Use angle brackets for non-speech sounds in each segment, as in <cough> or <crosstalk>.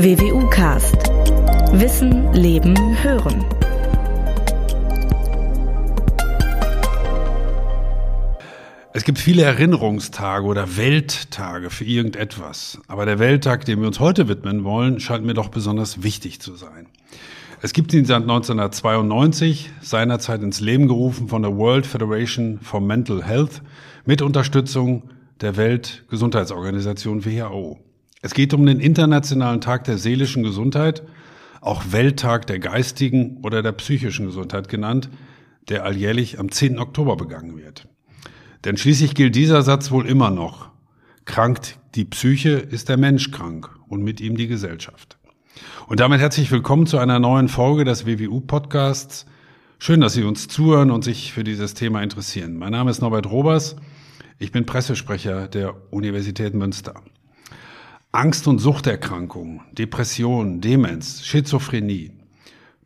WWU Cast. Wissen, Leben, Hören. Es gibt viele Erinnerungstage oder Welttage für irgendetwas. Aber der Welttag, dem wir uns heute widmen wollen, scheint mir doch besonders wichtig zu sein. Es gibt ihn seit 1992, seinerzeit ins Leben gerufen von der World Federation for Mental Health mit Unterstützung der Weltgesundheitsorganisation WHO. Es geht um den Internationalen Tag der seelischen Gesundheit, auch Welttag der geistigen oder der psychischen Gesundheit genannt, der alljährlich am 10. Oktober begangen wird. Denn schließlich gilt dieser Satz wohl immer noch. Krankt die Psyche, ist der Mensch krank und mit ihm die Gesellschaft. Und damit herzlich willkommen zu einer neuen Folge des WWU-Podcasts. Schön, dass Sie uns zuhören und sich für dieses Thema interessieren. Mein Name ist Norbert Robers. Ich bin Pressesprecher der Universität Münster. Angst- und Suchterkrankungen, Depression, Demenz, Schizophrenie,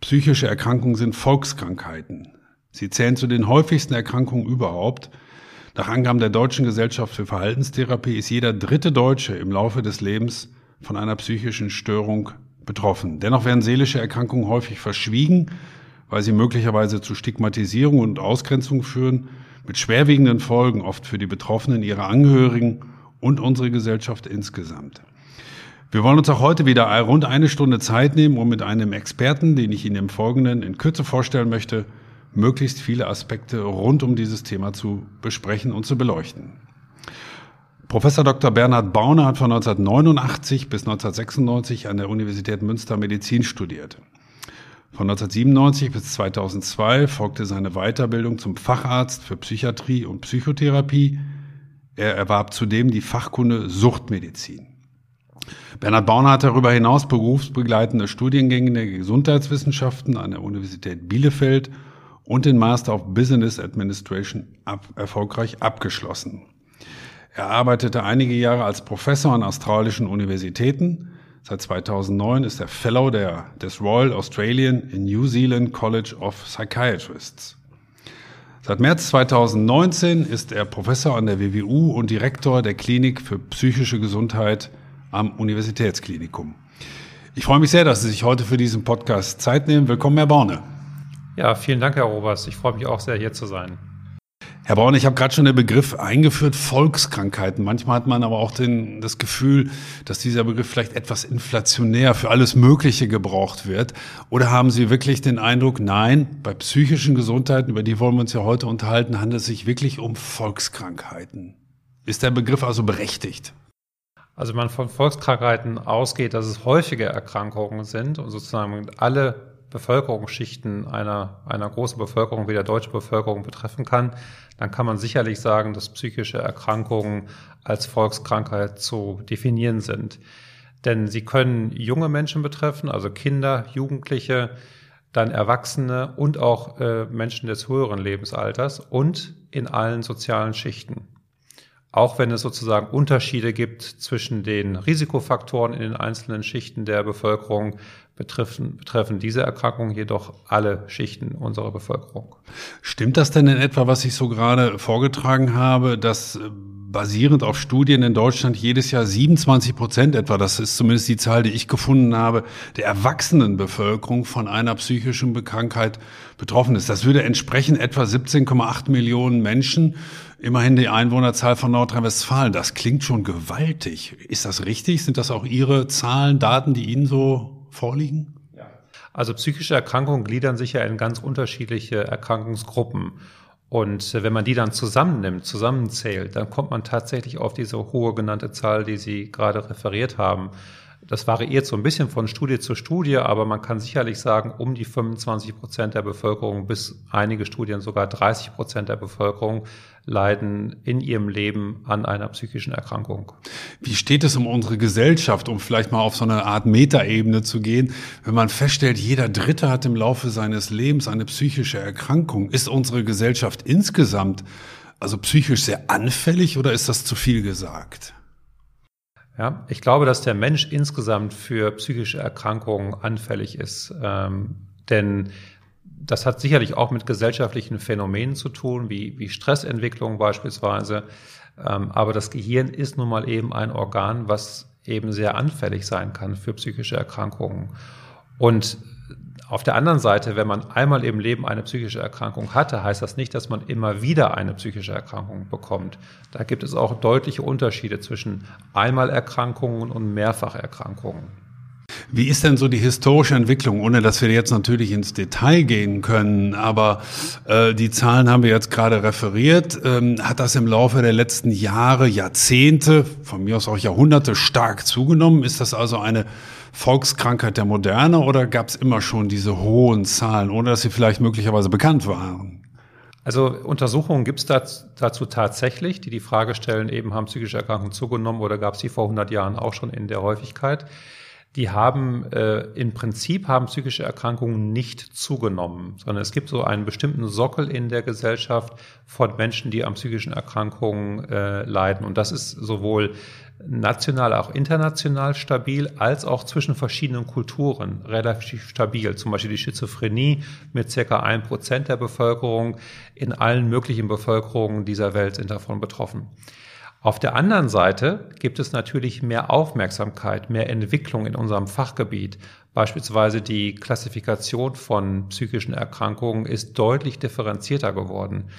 psychische Erkrankungen sind Volkskrankheiten. Sie zählen zu den häufigsten Erkrankungen überhaupt. Nach Angaben der Deutschen Gesellschaft für Verhaltenstherapie ist jeder dritte Deutsche im Laufe des Lebens von einer psychischen Störung betroffen. Dennoch werden seelische Erkrankungen häufig verschwiegen, weil sie möglicherweise zu Stigmatisierung und Ausgrenzung führen, mit schwerwiegenden Folgen oft für die Betroffenen, ihre Angehörigen und unsere Gesellschaft insgesamt. Wir wollen uns auch heute wieder rund eine Stunde Zeit nehmen, um mit einem Experten, den ich Ihnen im Folgenden in Kürze vorstellen möchte, möglichst viele Aspekte rund um dieses Thema zu besprechen und zu beleuchten. Professor Dr. Bernhard Bauner hat von 1989 bis 1996 an der Universität Münster Medizin studiert. Von 1997 bis 2002 folgte seine Weiterbildung zum Facharzt für Psychiatrie und Psychotherapie. Er erwarb zudem die Fachkunde Suchtmedizin. Bernhard Bauner hat darüber hinaus berufsbegleitende Studiengänge der Gesundheitswissenschaften an der Universität Bielefeld und den Master of Business Administration ab, erfolgreich abgeschlossen. Er arbeitete einige Jahre als Professor an australischen Universitäten. Seit 2009 ist er Fellow der, des Royal Australian and New Zealand College of Psychiatrists. Seit März 2019 ist er Professor an der WWU und Direktor der Klinik für psychische Gesundheit am Universitätsklinikum. Ich freue mich sehr, dass Sie sich heute für diesen Podcast Zeit nehmen. Willkommen, Herr Borne. Ja, vielen Dank, Herr Robers. Ich freue mich auch sehr, hier zu sein. Herr Braun, ich habe gerade schon den Begriff eingeführt, Volkskrankheiten. Manchmal hat man aber auch den, das Gefühl, dass dieser Begriff vielleicht etwas inflationär für alles Mögliche gebraucht wird. Oder haben Sie wirklich den Eindruck, nein, bei psychischen Gesundheiten, über die wollen wir uns ja heute unterhalten, handelt es sich wirklich um Volkskrankheiten? Ist der Begriff also berechtigt? Also man von Volkskrankheiten ausgeht, dass es häufige Erkrankungen sind und sozusagen alle Bevölkerungsschichten einer, einer großen Bevölkerung wie der deutschen Bevölkerung betreffen kann, dann kann man sicherlich sagen, dass psychische Erkrankungen als Volkskrankheit zu definieren sind. Denn sie können junge Menschen betreffen, also Kinder, Jugendliche, dann Erwachsene und auch äh, Menschen des höheren Lebensalters und in allen sozialen Schichten auch wenn es sozusagen Unterschiede gibt zwischen den Risikofaktoren in den einzelnen Schichten der Bevölkerung, betreffen, betreffen diese Erkrankungen jedoch alle Schichten unserer Bevölkerung. Stimmt das denn in etwa, was ich so gerade vorgetragen habe, dass äh, basierend auf Studien in Deutschland jedes Jahr 27 Prozent etwa, das ist zumindest die Zahl, die ich gefunden habe, der Erwachsenenbevölkerung von einer psychischen Krankheit betroffen ist. Das würde entsprechen etwa 17,8 Millionen Menschen, immerhin die Einwohnerzahl von Nordrhein-Westfalen. Das klingt schon gewaltig. Ist das richtig? Sind das auch Ihre Zahlen, Daten, die Ihnen so vorliegen? Also psychische Erkrankungen gliedern sich ja in ganz unterschiedliche Erkrankungsgruppen. Und wenn man die dann zusammennimmt, zusammenzählt, dann kommt man tatsächlich auf diese hohe genannte Zahl, die Sie gerade referiert haben. Das variiert so ein bisschen von Studie zu Studie, aber man kann sicherlich sagen, um die 25 Prozent der Bevölkerung bis einige Studien sogar 30 Prozent der Bevölkerung leiden in ihrem Leben an einer psychischen Erkrankung. Wie steht es um unsere Gesellschaft, um vielleicht mal auf so eine Art Metaebene zu gehen? Wenn man feststellt, jeder Dritte hat im Laufe seines Lebens eine psychische Erkrankung, ist unsere Gesellschaft insgesamt also psychisch sehr anfällig oder ist das zu viel gesagt? Ja, ich glaube, dass der Mensch insgesamt für psychische Erkrankungen anfällig ist. Ähm, denn das hat sicherlich auch mit gesellschaftlichen Phänomenen zu tun, wie, wie Stressentwicklung beispielsweise. Ähm, aber das Gehirn ist nun mal eben ein Organ, was eben sehr anfällig sein kann für psychische Erkrankungen. Und auf der anderen Seite, wenn man einmal im Leben eine psychische Erkrankung hatte, heißt das nicht, dass man immer wieder eine psychische Erkrankung bekommt. Da gibt es auch deutliche Unterschiede zwischen Einmalerkrankungen und Mehrfacherkrankungen. Wie ist denn so die historische Entwicklung, ohne dass wir jetzt natürlich ins Detail gehen können, aber äh, die Zahlen haben wir jetzt gerade referiert. Ähm, hat das im Laufe der letzten Jahre, Jahrzehnte, von mir aus auch Jahrhunderte stark zugenommen? Ist das also eine Volkskrankheit der Moderne oder gab es immer schon diese hohen Zahlen, ohne dass sie vielleicht möglicherweise bekannt waren? Also Untersuchungen gibt es dazu tatsächlich, die die Frage stellen, eben haben psychische Erkrankungen zugenommen oder gab es die vor 100 Jahren auch schon in der Häufigkeit? Die haben äh, im Prinzip haben psychische Erkrankungen nicht zugenommen, sondern es gibt so einen bestimmten Sockel in der Gesellschaft von Menschen, die an psychischen Erkrankungen äh, leiden. Und das ist sowohl national, auch international stabil, als auch zwischen verschiedenen Kulturen relativ stabil. Zum Beispiel die Schizophrenie mit circa ein Prozent der Bevölkerung. In allen möglichen Bevölkerungen dieser Welt sind davon betroffen. Auf der anderen Seite gibt es natürlich mehr Aufmerksamkeit, mehr Entwicklung in unserem Fachgebiet. Beispielsweise die Klassifikation von psychischen Erkrankungen ist deutlich differenzierter geworden.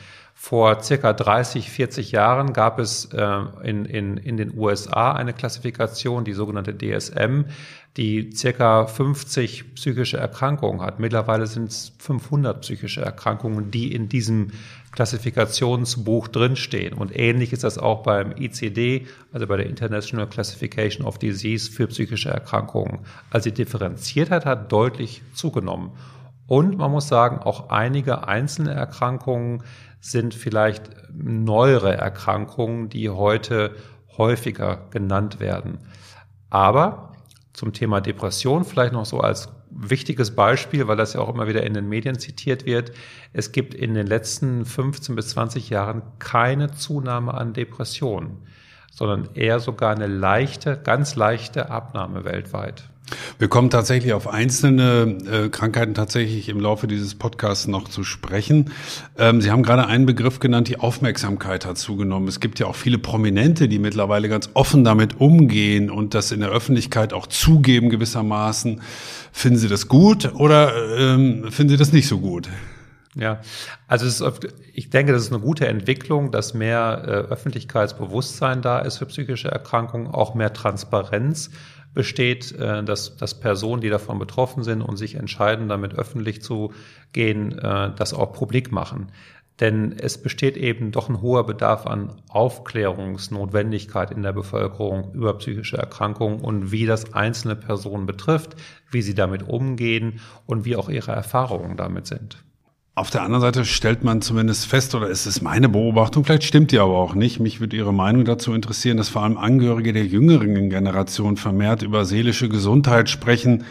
Vor circa 30, 40 Jahren gab es äh, in, in, in den USA eine Klassifikation, die sogenannte DSM, die circa 50 psychische Erkrankungen hat. Mittlerweile sind es 500 psychische Erkrankungen, die in diesem Klassifikationsbuch drinstehen. Und ähnlich ist das auch beim ICD, also bei der International Classification of Disease für psychische Erkrankungen. Also die Differenziertheit hat deutlich zugenommen. Und man muss sagen, auch einige einzelne Erkrankungen sind vielleicht neuere Erkrankungen, die heute häufiger genannt werden. Aber zum Thema Depression vielleicht noch so als wichtiges Beispiel, weil das ja auch immer wieder in den Medien zitiert wird. Es gibt in den letzten 15 bis 20 Jahren keine Zunahme an Depressionen, sondern eher sogar eine leichte, ganz leichte Abnahme weltweit. Wir kommen tatsächlich auf einzelne äh, Krankheiten tatsächlich im Laufe dieses Podcasts noch zu sprechen. Ähm, Sie haben gerade einen Begriff genannt, die Aufmerksamkeit hat zugenommen. Es gibt ja auch viele Prominente, die mittlerweile ganz offen damit umgehen und das in der Öffentlichkeit auch zugeben gewissermaßen. Finden Sie das gut oder ähm, finden Sie das nicht so gut? Ja, also ist, ich denke, das ist eine gute Entwicklung, dass mehr äh, Öffentlichkeitsbewusstsein da ist für psychische Erkrankungen, auch mehr Transparenz besteht, äh, dass, dass Personen, die davon betroffen sind und sich entscheiden, damit öffentlich zu gehen, äh, das auch publik machen. Denn es besteht eben doch ein hoher Bedarf an Aufklärungsnotwendigkeit in der Bevölkerung über psychische Erkrankungen und wie das einzelne Personen betrifft, wie sie damit umgehen und wie auch ihre Erfahrungen damit sind. Auf der anderen Seite stellt man zumindest fest, oder ist es meine Beobachtung, vielleicht stimmt die aber auch nicht, mich würde Ihre Meinung dazu interessieren, dass vor allem Angehörige der jüngeren Generation vermehrt über seelische Gesundheit sprechen.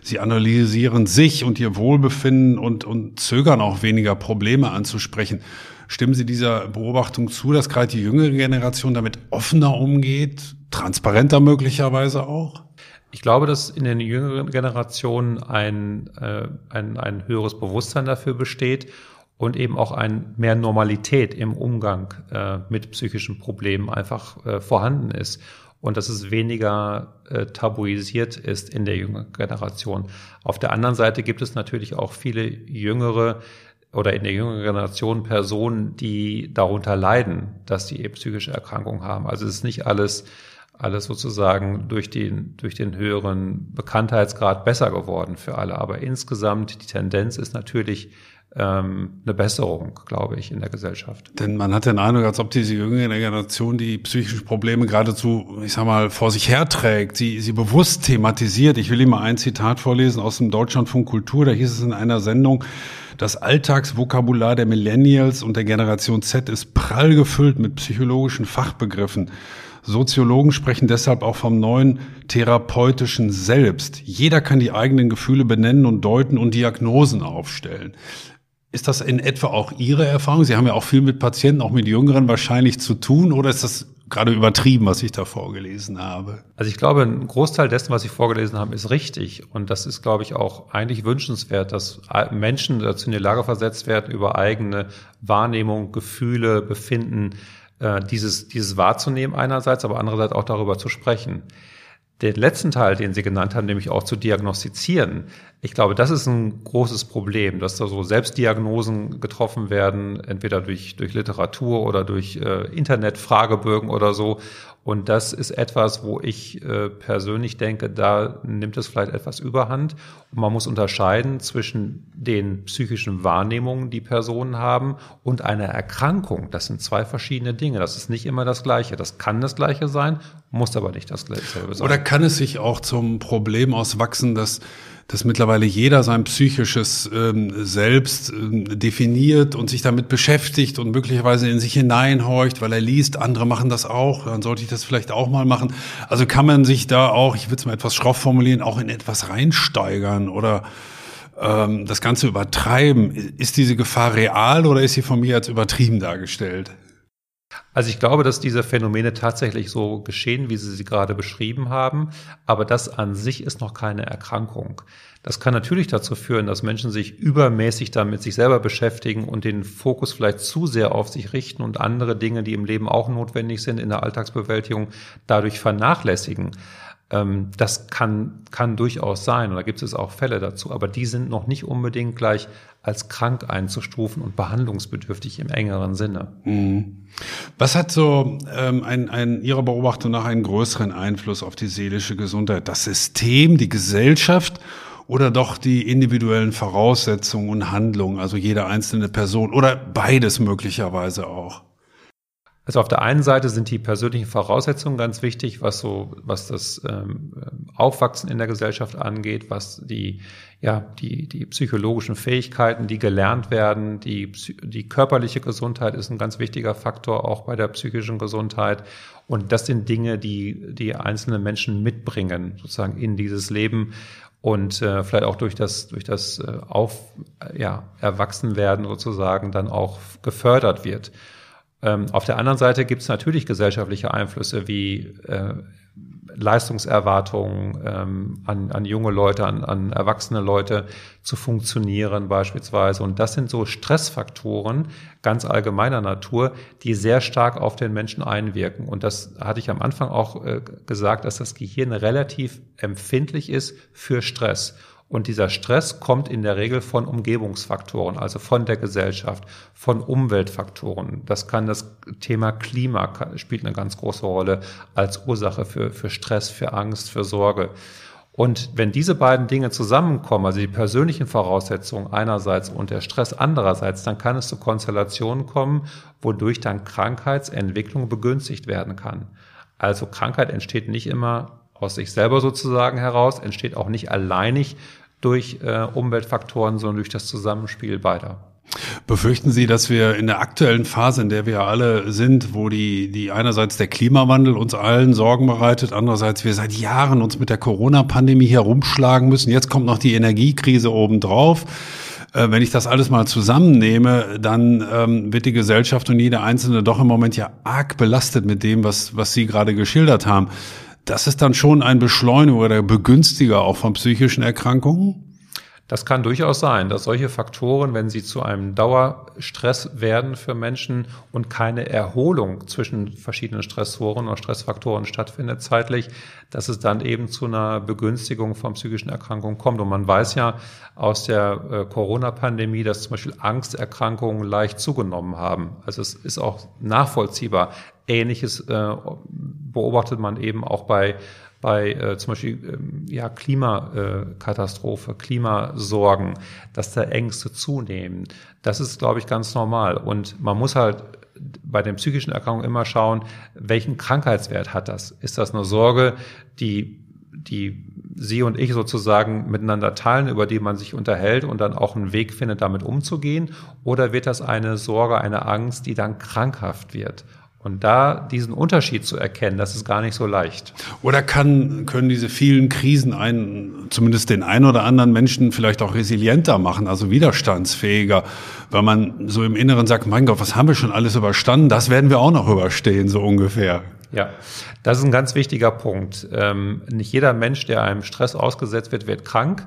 Sie analysieren sich und ihr Wohlbefinden und, und zögern auch weniger Probleme anzusprechen. Stimmen Sie dieser Beobachtung zu, dass gerade die jüngere Generation damit offener umgeht, transparenter möglicherweise auch? Ich glaube, dass in den jüngeren Generationen ein, äh, ein, ein höheres Bewusstsein dafür besteht und eben auch ein mehr Normalität im Umgang äh, mit psychischen Problemen einfach äh, vorhanden ist und dass es weniger äh, tabuisiert ist in der jüngeren Generation. Auf der anderen Seite gibt es natürlich auch viele jüngere oder in der jüngeren Generation Personen, die darunter leiden, dass sie eben psychische Erkrankungen haben. Also es ist nicht alles alles sozusagen durch den, durch den höheren Bekanntheitsgrad besser geworden für alle. Aber insgesamt die Tendenz ist natürlich ähm, eine Besserung, glaube ich, in der Gesellschaft. Denn man hat den Eindruck, als ob diese jüngere Generation die psychischen Probleme geradezu, ich sag mal, vor sich herträgt, sie, sie bewusst thematisiert. Ich will Ihnen mal ein Zitat vorlesen aus dem Deutschlandfunk Kultur. Da hieß es in einer Sendung, das Alltagsvokabular der Millennials und der Generation Z ist prall gefüllt mit psychologischen Fachbegriffen. Soziologen sprechen deshalb auch vom neuen therapeutischen Selbst. Jeder kann die eigenen Gefühle benennen und deuten und Diagnosen aufstellen. Ist das in etwa auch Ihre Erfahrung? Sie haben ja auch viel mit Patienten, auch mit Jüngeren wahrscheinlich zu tun, oder ist das gerade übertrieben, was ich da vorgelesen habe? Also ich glaube, ein Großteil dessen, was Sie vorgelesen haben, ist richtig. Und das ist, glaube ich, auch eigentlich wünschenswert, dass Menschen dazu in die Lage versetzt werden, über eigene Wahrnehmung, Gefühle, Befinden äh, dieses, dieses wahrzunehmen einerseits, aber andererseits auch darüber zu sprechen. den letzten Teil, den Sie genannt haben, nämlich auch zu diagnostizieren, ich glaube, das ist ein großes Problem, dass da so Selbstdiagnosen getroffen werden, entweder durch, durch Literatur oder durch äh, Internetfragebögen oder so. Und das ist etwas, wo ich äh, persönlich denke, da nimmt es vielleicht etwas überhand. Und man muss unterscheiden zwischen den psychischen Wahrnehmungen, die Personen haben, und einer Erkrankung. Das sind zwei verschiedene Dinge. Das ist nicht immer das Gleiche. Das kann das Gleiche sein, muss aber nicht das Gleiche sein. Oder kann es sich auch zum Problem auswachsen, dass dass mittlerweile jeder sein psychisches ähm, Selbst ähm, definiert und sich damit beschäftigt und möglicherweise in sich hineinhorcht, weil er liest, andere machen das auch, dann sollte ich das vielleicht auch mal machen. Also kann man sich da auch, ich würde es mal etwas schroff formulieren, auch in etwas reinsteigern oder ähm, das Ganze übertreiben. Ist diese Gefahr real oder ist sie von mir als übertrieben dargestellt? Also ich glaube, dass diese Phänomene tatsächlich so geschehen, wie Sie sie gerade beschrieben haben, aber das an sich ist noch keine Erkrankung. Das kann natürlich dazu führen, dass Menschen sich übermäßig damit sich selber beschäftigen und den Fokus vielleicht zu sehr auf sich richten und andere Dinge, die im Leben auch notwendig sind in der Alltagsbewältigung, dadurch vernachlässigen. Ähm, das kann, kann durchaus sein und da gibt es auch Fälle dazu, aber die sind noch nicht unbedingt gleich als krank einzustufen und behandlungsbedürftig im engeren Sinne. Mhm. Was hat so ähm, ein, ein Ihrer Beobachtung nach einen größeren Einfluss auf die seelische Gesundheit? Das System, die Gesellschaft oder doch die individuellen Voraussetzungen und Handlungen, also jede einzelne Person oder beides möglicherweise auch? Also auf der einen Seite sind die persönlichen Voraussetzungen ganz wichtig, was so, was das ähm, Aufwachsen in der Gesellschaft angeht, was die, ja, die, die psychologischen Fähigkeiten, die gelernt werden, die, die körperliche Gesundheit ist ein ganz wichtiger Faktor auch bei der psychischen Gesundheit. Und das sind Dinge, die, die einzelne Menschen mitbringen, sozusagen in dieses Leben und äh, vielleicht auch durch das durch das äh, auf ja Erwachsenwerden sozusagen dann auch gefördert wird. Ähm, auf der anderen Seite gibt es natürlich gesellschaftliche Einflüsse wie äh, Leistungserwartungen ähm, an, an junge Leute, an, an erwachsene Leute zu funktionieren beispielsweise. Und das sind so Stressfaktoren ganz allgemeiner Natur, die sehr stark auf den Menschen einwirken. Und das hatte ich am Anfang auch äh, gesagt, dass das Gehirn relativ empfindlich ist für Stress. Und dieser Stress kommt in der Regel von Umgebungsfaktoren, also von der Gesellschaft, von Umweltfaktoren. Das kann das Thema Klima spielt eine ganz große Rolle als Ursache für, für Stress, für Angst, für Sorge. Und wenn diese beiden Dinge zusammenkommen, also die persönlichen Voraussetzungen einerseits und der Stress andererseits, dann kann es zu Konstellationen kommen, wodurch dann Krankheitsentwicklung begünstigt werden kann. Also Krankheit entsteht nicht immer aus sich selber sozusagen heraus, entsteht auch nicht alleinig durch äh, Umweltfaktoren, sondern durch das Zusammenspiel beider. Befürchten Sie, dass wir in der aktuellen Phase, in der wir alle sind, wo die, die einerseits der Klimawandel uns allen Sorgen bereitet, andererseits wir seit Jahren uns mit der Corona-Pandemie herumschlagen müssen, jetzt kommt noch die Energiekrise obendrauf. Äh, wenn ich das alles mal zusammennehme, dann ähm, wird die Gesellschaft und jeder Einzelne doch im Moment ja arg belastet mit dem, was, was Sie gerade geschildert haben das ist dann schon ein Beschleuniger oder Begünstiger auch von psychischen Erkrankungen? Das kann durchaus sein, dass solche Faktoren, wenn sie zu einem Dauerstress werden für Menschen und keine Erholung zwischen verschiedenen Stressoren oder Stressfaktoren stattfindet zeitlich, dass es dann eben zu einer Begünstigung von psychischen Erkrankungen kommt. Und man weiß ja aus der äh, Corona-Pandemie, dass zum Beispiel Angsterkrankungen leicht zugenommen haben. Also es ist auch nachvollziehbar. Ähnliches äh, beobachtet man eben auch bei bei äh, zum Beispiel ähm, ja, Klimakatastrophe, Klimasorgen, dass da Ängste zunehmen. Das ist, glaube ich, ganz normal. Und man muss halt bei den psychischen Erkrankungen immer schauen, welchen Krankheitswert hat das? Ist das eine Sorge, die, die Sie und ich sozusagen miteinander teilen, über die man sich unterhält und dann auch einen Weg findet, damit umzugehen? Oder wird das eine Sorge, eine Angst, die dann krankhaft wird? Und da diesen Unterschied zu erkennen, das ist gar nicht so leicht. Oder kann, können diese vielen Krisen einen, zumindest den einen oder anderen Menschen vielleicht auch resilienter machen, also widerstandsfähiger, weil man so im Inneren sagt, mein Gott, was haben wir schon alles überstanden? Das werden wir auch noch überstehen, so ungefähr. Ja, das ist ein ganz wichtiger Punkt. Ähm, nicht jeder Mensch, der einem Stress ausgesetzt wird, wird krank.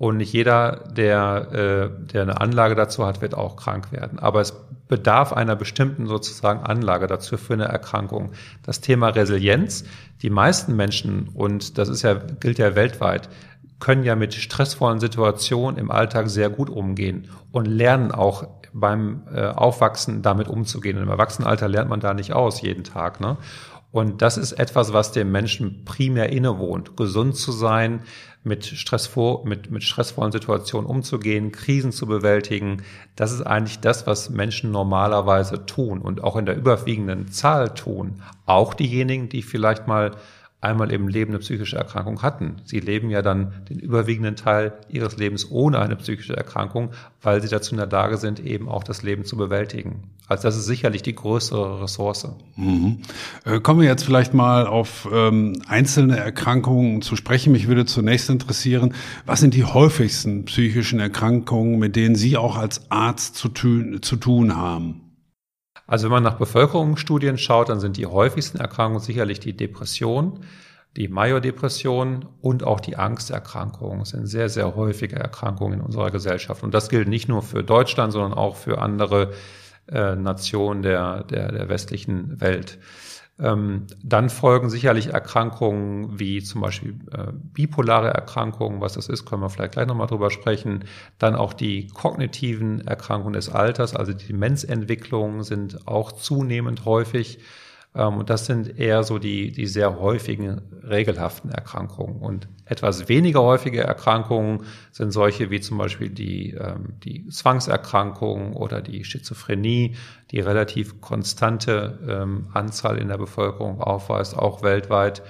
Und nicht jeder, der, äh, der eine Anlage dazu hat, wird auch krank werden. Aber es bedarf einer bestimmten sozusagen Anlage dazu für eine Erkrankung. Das Thema Resilienz. Die meisten Menschen, und das ist ja, gilt ja weltweit, können ja mit stressvollen Situationen im Alltag sehr gut umgehen und lernen auch beim äh, Aufwachsen damit umzugehen. Und Im Erwachsenenalter lernt man da nicht aus jeden Tag. Ne? Und das ist etwas, was dem Menschen primär innewohnt, gesund zu sein, mit, stressvor, mit, mit stressvollen Situationen umzugehen, Krisen zu bewältigen. Das ist eigentlich das, was Menschen normalerweise tun und auch in der überwiegenden Zahl tun. Auch diejenigen, die vielleicht mal einmal im Leben eine psychische Erkrankung hatten. Sie leben ja dann den überwiegenden Teil ihres Lebens ohne eine psychische Erkrankung, weil sie dazu in der Lage sind, eben auch das Leben zu bewältigen. Also das ist sicherlich die größere Ressource. Mhm. Äh, kommen wir jetzt vielleicht mal auf ähm, einzelne Erkrankungen zu sprechen. Mich würde zunächst interessieren, was sind die häufigsten psychischen Erkrankungen, mit denen Sie auch als Arzt zu zu tun haben? Also wenn man nach Bevölkerungsstudien schaut, dann sind die häufigsten Erkrankungen sicherlich die Depression, die Majordepression und auch die Angsterkrankungen das sind sehr, sehr häufige Erkrankungen in unserer Gesellschaft. Und das gilt nicht nur für Deutschland, sondern auch für andere äh, Nationen der, der, der westlichen Welt. Ähm, dann folgen sicherlich Erkrankungen wie zum Beispiel äh, bipolare Erkrankungen, was das ist, können wir vielleicht gleich nochmal drüber sprechen. Dann auch die kognitiven Erkrankungen des Alters, also die Demenzentwicklungen sind auch zunehmend häufig. Ähm, und das sind eher so die, die sehr häufigen regelhaften Erkrankungen. Und etwas weniger häufige Erkrankungen sind solche wie zum Beispiel die, ähm, die Zwangserkrankungen oder die Schizophrenie, die relativ konstante ähm, Anzahl in der Bevölkerung aufweist, auch weltweit.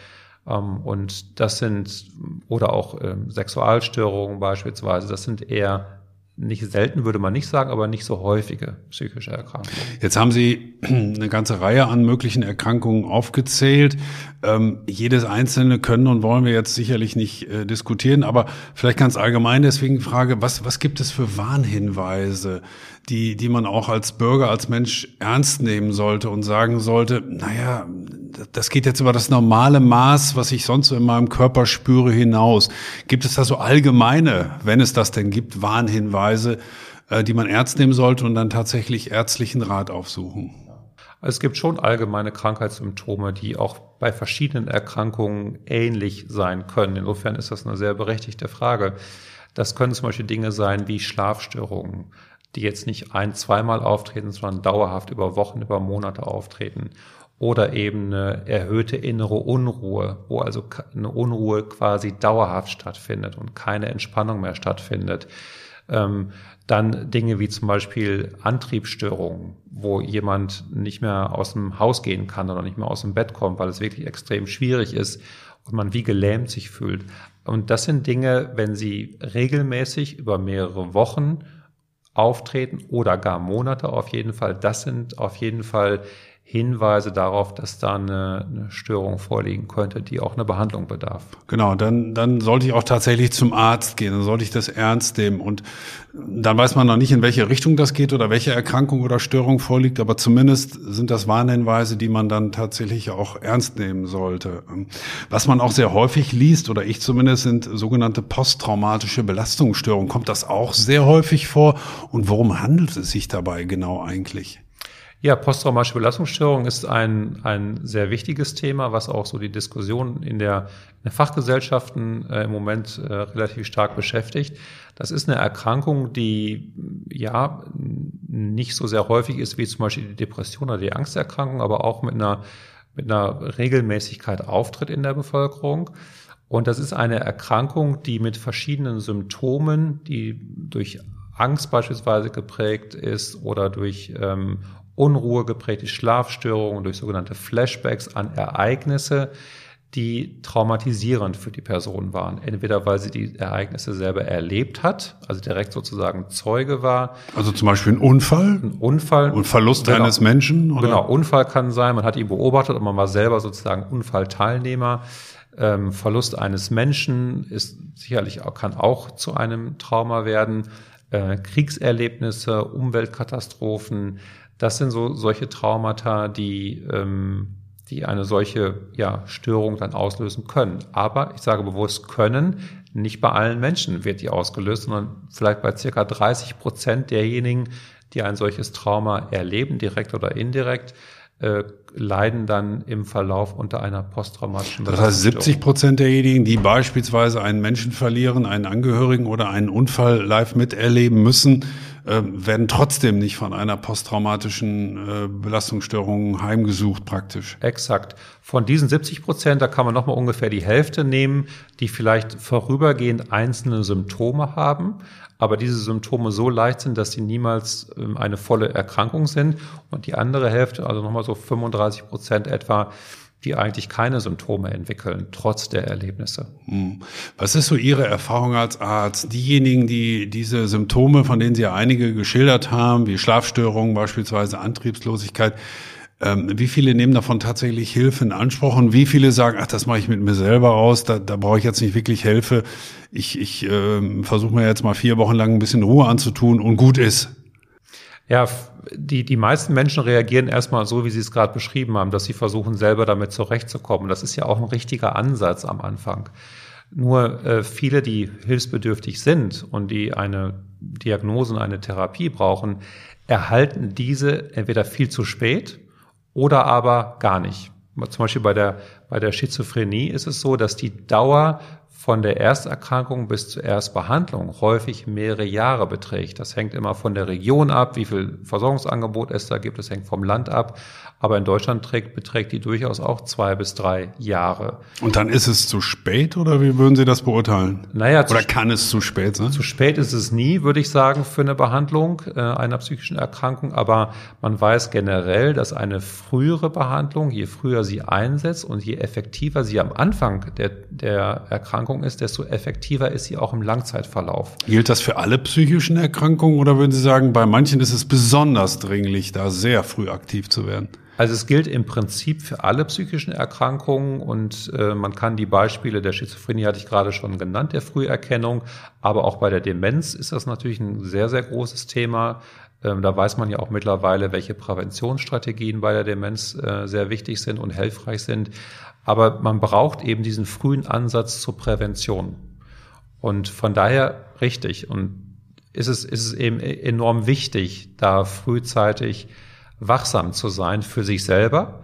Und das sind, oder auch Sexualstörungen beispielsweise, das sind eher nicht selten, würde man nicht sagen, aber nicht so häufige psychische Erkrankungen. Jetzt haben Sie <clears throat> eine ganze Reihe an möglichen Erkrankungen aufgezählt. Ähm, jedes einzelne können und wollen wir jetzt sicherlich nicht äh, diskutieren, aber vielleicht ganz allgemein deswegen Frage, was, was gibt es für Warnhinweise, die, die man auch als Bürger, als Mensch ernst nehmen sollte und sagen sollte, naja, das geht jetzt über das normale Maß, was ich sonst so in meinem Körper spüre, hinaus. Gibt es da so allgemeine, wenn es das denn gibt, Warnhinweise, äh, die man ernst nehmen sollte und dann tatsächlich ärztlichen Rat aufsuchen? Es gibt schon allgemeine Krankheitssymptome, die auch bei verschiedenen Erkrankungen ähnlich sein können. Insofern ist das eine sehr berechtigte Frage. Das können zum Beispiel Dinge sein wie Schlafstörungen, die jetzt nicht ein-, zweimal auftreten, sondern dauerhaft über Wochen, über Monate auftreten oder eben eine erhöhte innere Unruhe, wo also eine Unruhe quasi dauerhaft stattfindet und keine Entspannung mehr stattfindet. Ähm, dann Dinge wie zum Beispiel Antriebsstörungen, wo jemand nicht mehr aus dem Haus gehen kann oder nicht mehr aus dem Bett kommt, weil es wirklich extrem schwierig ist und man wie gelähmt sich fühlt. Und das sind Dinge, wenn sie regelmäßig über mehrere Wochen auftreten oder gar Monate auf jeden Fall, das sind auf jeden Fall Hinweise darauf, dass da eine, eine, Störung vorliegen könnte, die auch eine Behandlung bedarf. Genau, dann, dann sollte ich auch tatsächlich zum Arzt gehen, dann sollte ich das ernst nehmen. Und dann weiß man noch nicht, in welche Richtung das geht oder welche Erkrankung oder Störung vorliegt, aber zumindest sind das Warnhinweise, die man dann tatsächlich auch ernst nehmen sollte. Was man auch sehr häufig liest, oder ich zumindest, sind sogenannte posttraumatische Belastungsstörungen. Kommt das auch sehr häufig vor? Und worum handelt es sich dabei genau eigentlich? Ja, posttraumatische Belastungsstörung ist ein, ein sehr wichtiges Thema, was auch so die Diskussion in der, in der Fachgesellschaften äh, im Moment äh, relativ stark beschäftigt. Das ist eine Erkrankung, die ja nicht so sehr häufig ist wie zum Beispiel die Depression oder die Angsterkrankung, aber auch mit einer, mit einer Regelmäßigkeit auftritt in der Bevölkerung. Und das ist eine Erkrankung, die mit verschiedenen Symptomen, die durch Angst beispielsweise geprägt ist oder durch ähm, Unruhe geprägte Schlafstörungen, durch sogenannte Flashbacks an Ereignisse, die traumatisierend für die Person waren. Entweder weil sie die Ereignisse selber erlebt hat, also direkt sozusagen Zeuge war. Also zum Beispiel ein Unfall? Ein Unfall. Und Verlust genau, eines Menschen? Oder? Genau, Unfall kann sein, man hat ihn beobachtet und man war selber sozusagen Unfallteilnehmer. Ähm, Verlust eines Menschen ist sicherlich auch, kann auch zu einem Trauma werden. Äh, Kriegserlebnisse, Umweltkatastrophen, das sind so solche Traumata, die, ähm, die eine solche ja, Störung dann auslösen können. Aber ich sage bewusst können, nicht bei allen Menschen wird die ausgelöst, sondern vielleicht bei circa 30 Prozent derjenigen, die ein solches Trauma erleben, direkt oder indirekt, äh, leiden dann im Verlauf unter einer posttraumatischen Das heißt, 70 Prozent derjenigen, die beispielsweise einen Menschen verlieren, einen Angehörigen oder einen Unfall live miterleben müssen, äh, werden trotzdem nicht von einer posttraumatischen äh, Belastungsstörung heimgesucht praktisch. Exakt. Von diesen 70 Prozent, da kann man nochmal ungefähr die Hälfte nehmen, die vielleicht vorübergehend einzelne Symptome haben, aber diese Symptome so leicht sind, dass sie niemals ähm, eine volle Erkrankung sind. Und die andere Hälfte, also nochmal so 35 Prozent etwa, die eigentlich keine Symptome entwickeln, trotz der Erlebnisse. Hm. Was ist so Ihre Erfahrung als Arzt? Diejenigen, die diese Symptome, von denen Sie ja einige geschildert haben, wie Schlafstörungen beispielsweise, Antriebslosigkeit, ähm, wie viele nehmen davon tatsächlich Hilfe in Anspruch und wie viele sagen, ach, das mache ich mit mir selber aus, da, da brauche ich jetzt nicht wirklich Hilfe. Ich, ich äh, versuche mir jetzt mal vier Wochen lang ein bisschen Ruhe anzutun und gut ist. Ja, die, die meisten Menschen reagieren erstmal so, wie Sie es gerade beschrieben haben, dass sie versuchen, selber damit zurechtzukommen. Das ist ja auch ein richtiger Ansatz am Anfang. Nur äh, viele, die hilfsbedürftig sind und die eine Diagnose und eine Therapie brauchen, erhalten diese entweder viel zu spät oder aber gar nicht. Zum Beispiel bei der, bei der Schizophrenie ist es so, dass die Dauer von der Ersterkrankung bis zur Erstbehandlung häufig mehrere Jahre beträgt. Das hängt immer von der Region ab, wie viel Versorgungsangebot es da gibt. Es hängt vom Land ab. Aber in Deutschland trägt, beträgt die durchaus auch zwei bis drei Jahre. Und dann ist es zu spät oder wie würden Sie das beurteilen? Naja, oder kann es zu spät sein? Zu spät ist es nie, würde ich sagen, für eine Behandlung äh, einer psychischen Erkrankung. Aber man weiß generell, dass eine frühere Behandlung, je früher sie einsetzt und je effektiver sie am Anfang der, der Erkrankung ist, desto effektiver ist sie auch im Langzeitverlauf. Gilt das für alle psychischen Erkrankungen oder würden Sie sagen, bei manchen ist es besonders dringlich, da sehr früh aktiv zu werden? Also es gilt im Prinzip für alle psychischen Erkrankungen und äh, man kann die Beispiele der Schizophrenie hatte ich gerade schon genannt, der Früherkennung, aber auch bei der Demenz ist das natürlich ein sehr, sehr großes Thema. Ähm, da weiß man ja auch mittlerweile, welche Präventionsstrategien bei der Demenz äh, sehr wichtig sind und hilfreich sind. Aber man braucht eben diesen frühen Ansatz zur Prävention. Und von daher richtig. Und ist es, ist es eben enorm wichtig, da frühzeitig wachsam zu sein für sich selber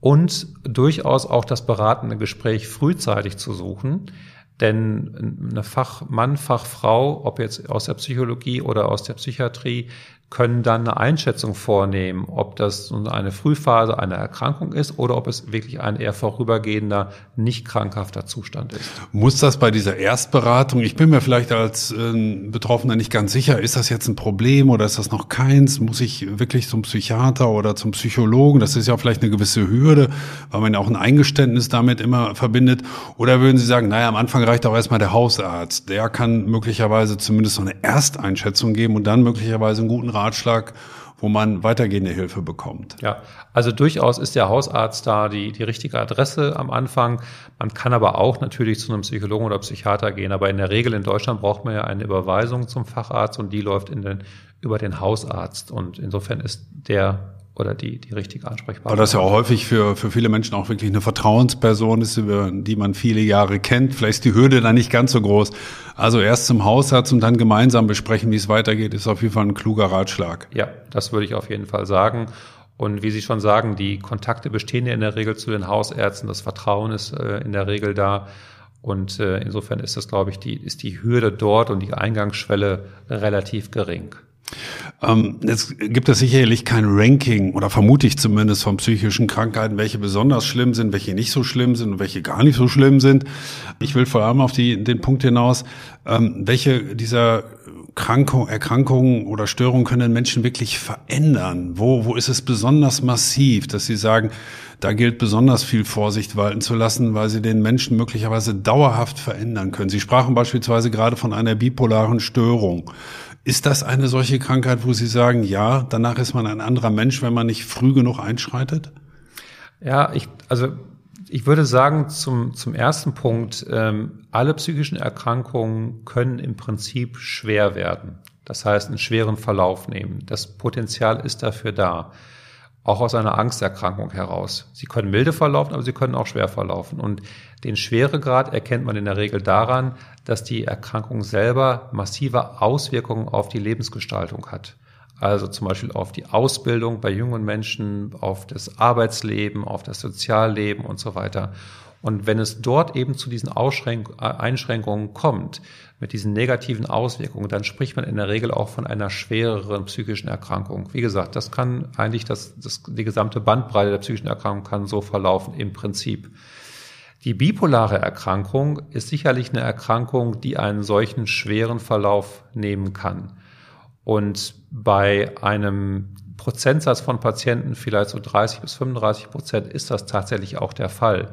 und durchaus auch das beratende Gespräch frühzeitig zu suchen. Denn eine Fachmann, Fachfrau, ob jetzt aus der Psychologie oder aus der Psychiatrie, können dann eine Einschätzung vornehmen, ob das eine Frühphase einer Erkrankung ist oder ob es wirklich ein eher vorübergehender, nicht krankhafter Zustand ist. Muss das bei dieser Erstberatung, ich bin mir vielleicht als äh, Betroffener nicht ganz sicher, ist das jetzt ein Problem oder ist das noch keins? Muss ich wirklich zum Psychiater oder zum Psychologen? Das ist ja vielleicht eine gewisse Hürde, weil man ja auch ein Eingeständnis damit immer verbindet. Oder würden Sie sagen, naja, am Anfang reicht auch erstmal der Hausarzt. Der kann möglicherweise zumindest so eine Ersteinschätzung geben und dann möglicherweise einen guten Ratschlag, wo man weitergehende Hilfe bekommt. Ja, also durchaus ist der Hausarzt da die, die richtige Adresse am Anfang. Man kann aber auch natürlich zu einem Psychologen oder Psychiater gehen. Aber in der Regel in Deutschland braucht man ja eine Überweisung zum Facharzt und die läuft in den, über den Hausarzt. Und insofern ist der oder die, die richtige Ansprechpartner. Aber das ja auch häufig für, für viele Menschen auch wirklich eine Vertrauensperson ist, die man viele Jahre kennt. Vielleicht ist die Hürde da nicht ganz so groß. Also erst zum Hausarzt und dann gemeinsam besprechen, wie es weitergeht, ist auf jeden Fall ein kluger Ratschlag. Ja, das würde ich auf jeden Fall sagen. Und wie Sie schon sagen, die Kontakte bestehen ja in der Regel zu den Hausärzten. Das Vertrauen ist äh, in der Regel da. Und äh, insofern ist das, glaube ich, die, ist die Hürde dort und die Eingangsschwelle relativ gering. Ähm, es gibt es sicherlich kein Ranking oder vermute ich zumindest von psychischen Krankheiten, welche besonders schlimm sind, welche nicht so schlimm sind und welche gar nicht so schlimm sind. Ich will vor allem auf die, den Punkt hinaus, ähm, welche dieser Krankung, Erkrankungen oder Störungen können Menschen wirklich verändern? Wo, wo ist es besonders massiv, dass sie sagen, da gilt besonders viel Vorsicht walten zu lassen, weil sie den Menschen möglicherweise dauerhaft verändern können. Sie sprachen beispielsweise gerade von einer bipolaren Störung. Ist das eine solche Krankheit, wo Sie sagen, ja, danach ist man ein anderer Mensch, wenn man nicht früh genug einschreitet? Ja, ich, also ich würde sagen, zum, zum ersten Punkt, ähm, alle psychischen Erkrankungen können im Prinzip schwer werden. Das heißt, einen schweren Verlauf nehmen. Das Potenzial ist dafür da. auch aus einer Angsterkrankung heraus. Sie können milde verlaufen, aber sie können auch schwer verlaufen. Und den Schweregrad erkennt man in der Regel daran, dass die Erkrankung selber massive Auswirkungen auf die Lebensgestaltung hat. Also zum Beispiel auf die Ausbildung bei jungen Menschen, auf das Arbeitsleben, auf das Sozialleben und so weiter. Und wenn es dort eben zu diesen Ausschränk Einschränkungen kommt, mit diesen negativen Auswirkungen, dann spricht man in der Regel auch von einer schwereren psychischen Erkrankung. Wie gesagt, das kann eigentlich das, das, die gesamte Bandbreite der psychischen Erkrankung kann so verlaufen im Prinzip. Die bipolare Erkrankung ist sicherlich eine Erkrankung, die einen solchen schweren Verlauf nehmen kann. Und bei einem Prozentsatz von Patienten, vielleicht so 30 bis 35 Prozent, ist das tatsächlich auch der Fall.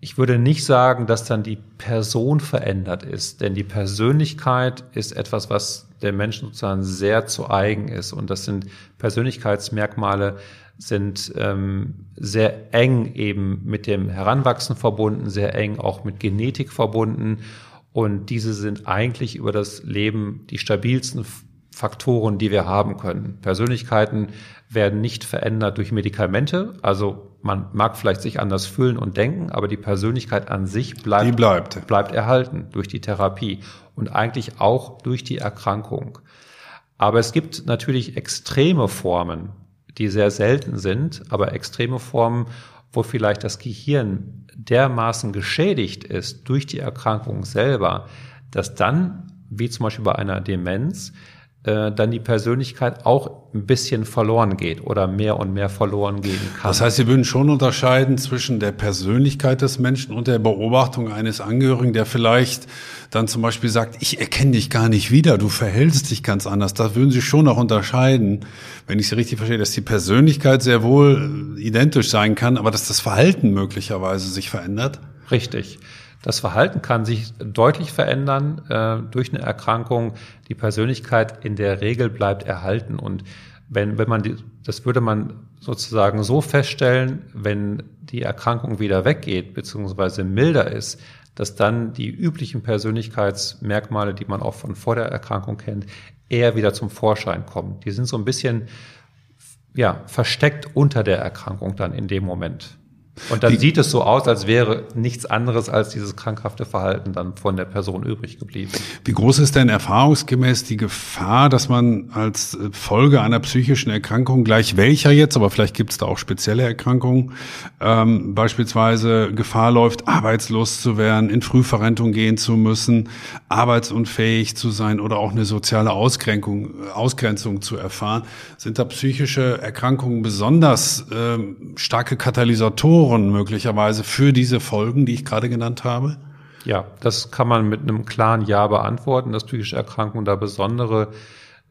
Ich würde nicht sagen, dass dann die Person verändert ist, denn die Persönlichkeit ist etwas, was der Menschen sozusagen sehr zu eigen ist. Und das sind Persönlichkeitsmerkmale, sind ähm, sehr eng eben mit dem Heranwachsen verbunden, sehr eng auch mit Genetik verbunden. Und diese sind eigentlich über das Leben die stabilsten Faktoren, die wir haben können. Persönlichkeiten werden nicht verändert durch Medikamente. Also man mag vielleicht sich anders fühlen und denken, aber die Persönlichkeit an sich bleibt, bleibt. bleibt erhalten durch die Therapie und eigentlich auch durch die Erkrankung. Aber es gibt natürlich extreme Formen, die sehr selten sind, aber extreme Formen, wo vielleicht das Gehirn dermaßen geschädigt ist durch die Erkrankung selber, dass dann, wie zum Beispiel bei einer Demenz, äh, dann die Persönlichkeit auch ein bisschen verloren geht oder mehr und mehr verloren gehen kann. Das heißt, Sie würden schon unterscheiden zwischen der Persönlichkeit des Menschen und der Beobachtung eines Angehörigen, der vielleicht dann zum Beispiel sagt, ich erkenne dich gar nicht wieder, du verhältst dich ganz anders. Da würden Sie schon noch unterscheiden, wenn ich Sie richtig verstehe, dass die Persönlichkeit sehr wohl identisch sein kann, aber dass das Verhalten möglicherweise sich verändert. Richtig. Das Verhalten kann sich deutlich verändern äh, durch eine Erkrankung. Die Persönlichkeit in der Regel bleibt erhalten. Und wenn, wenn man die, das würde man sozusagen so feststellen, wenn die Erkrankung wieder weggeht, beziehungsweise milder ist, dass dann die üblichen Persönlichkeitsmerkmale, die man auch von vor der Erkrankung kennt, eher wieder zum Vorschein kommen. Die sind so ein bisschen ja, versteckt unter der Erkrankung dann in dem Moment. Und dann Wie, sieht es so aus, als wäre nichts anderes als dieses krankhafte Verhalten dann von der Person übrig geblieben. Wie groß ist denn erfahrungsgemäß die Gefahr, dass man als Folge einer psychischen Erkrankung, gleich welcher jetzt, aber vielleicht gibt es da auch spezielle Erkrankungen, ähm, beispielsweise Gefahr läuft, arbeitslos zu werden, in Frühverrentung gehen zu müssen, arbeitsunfähig zu sein oder auch eine soziale Ausgrenzung, Ausgrenzung zu erfahren? Sind da psychische Erkrankungen besonders ähm, starke Katalysatoren? Faktoren möglicherweise für diese Folgen, die ich gerade genannt habe? Ja, das kann man mit einem klaren Ja beantworten, dass psychische Erkrankungen da besondere,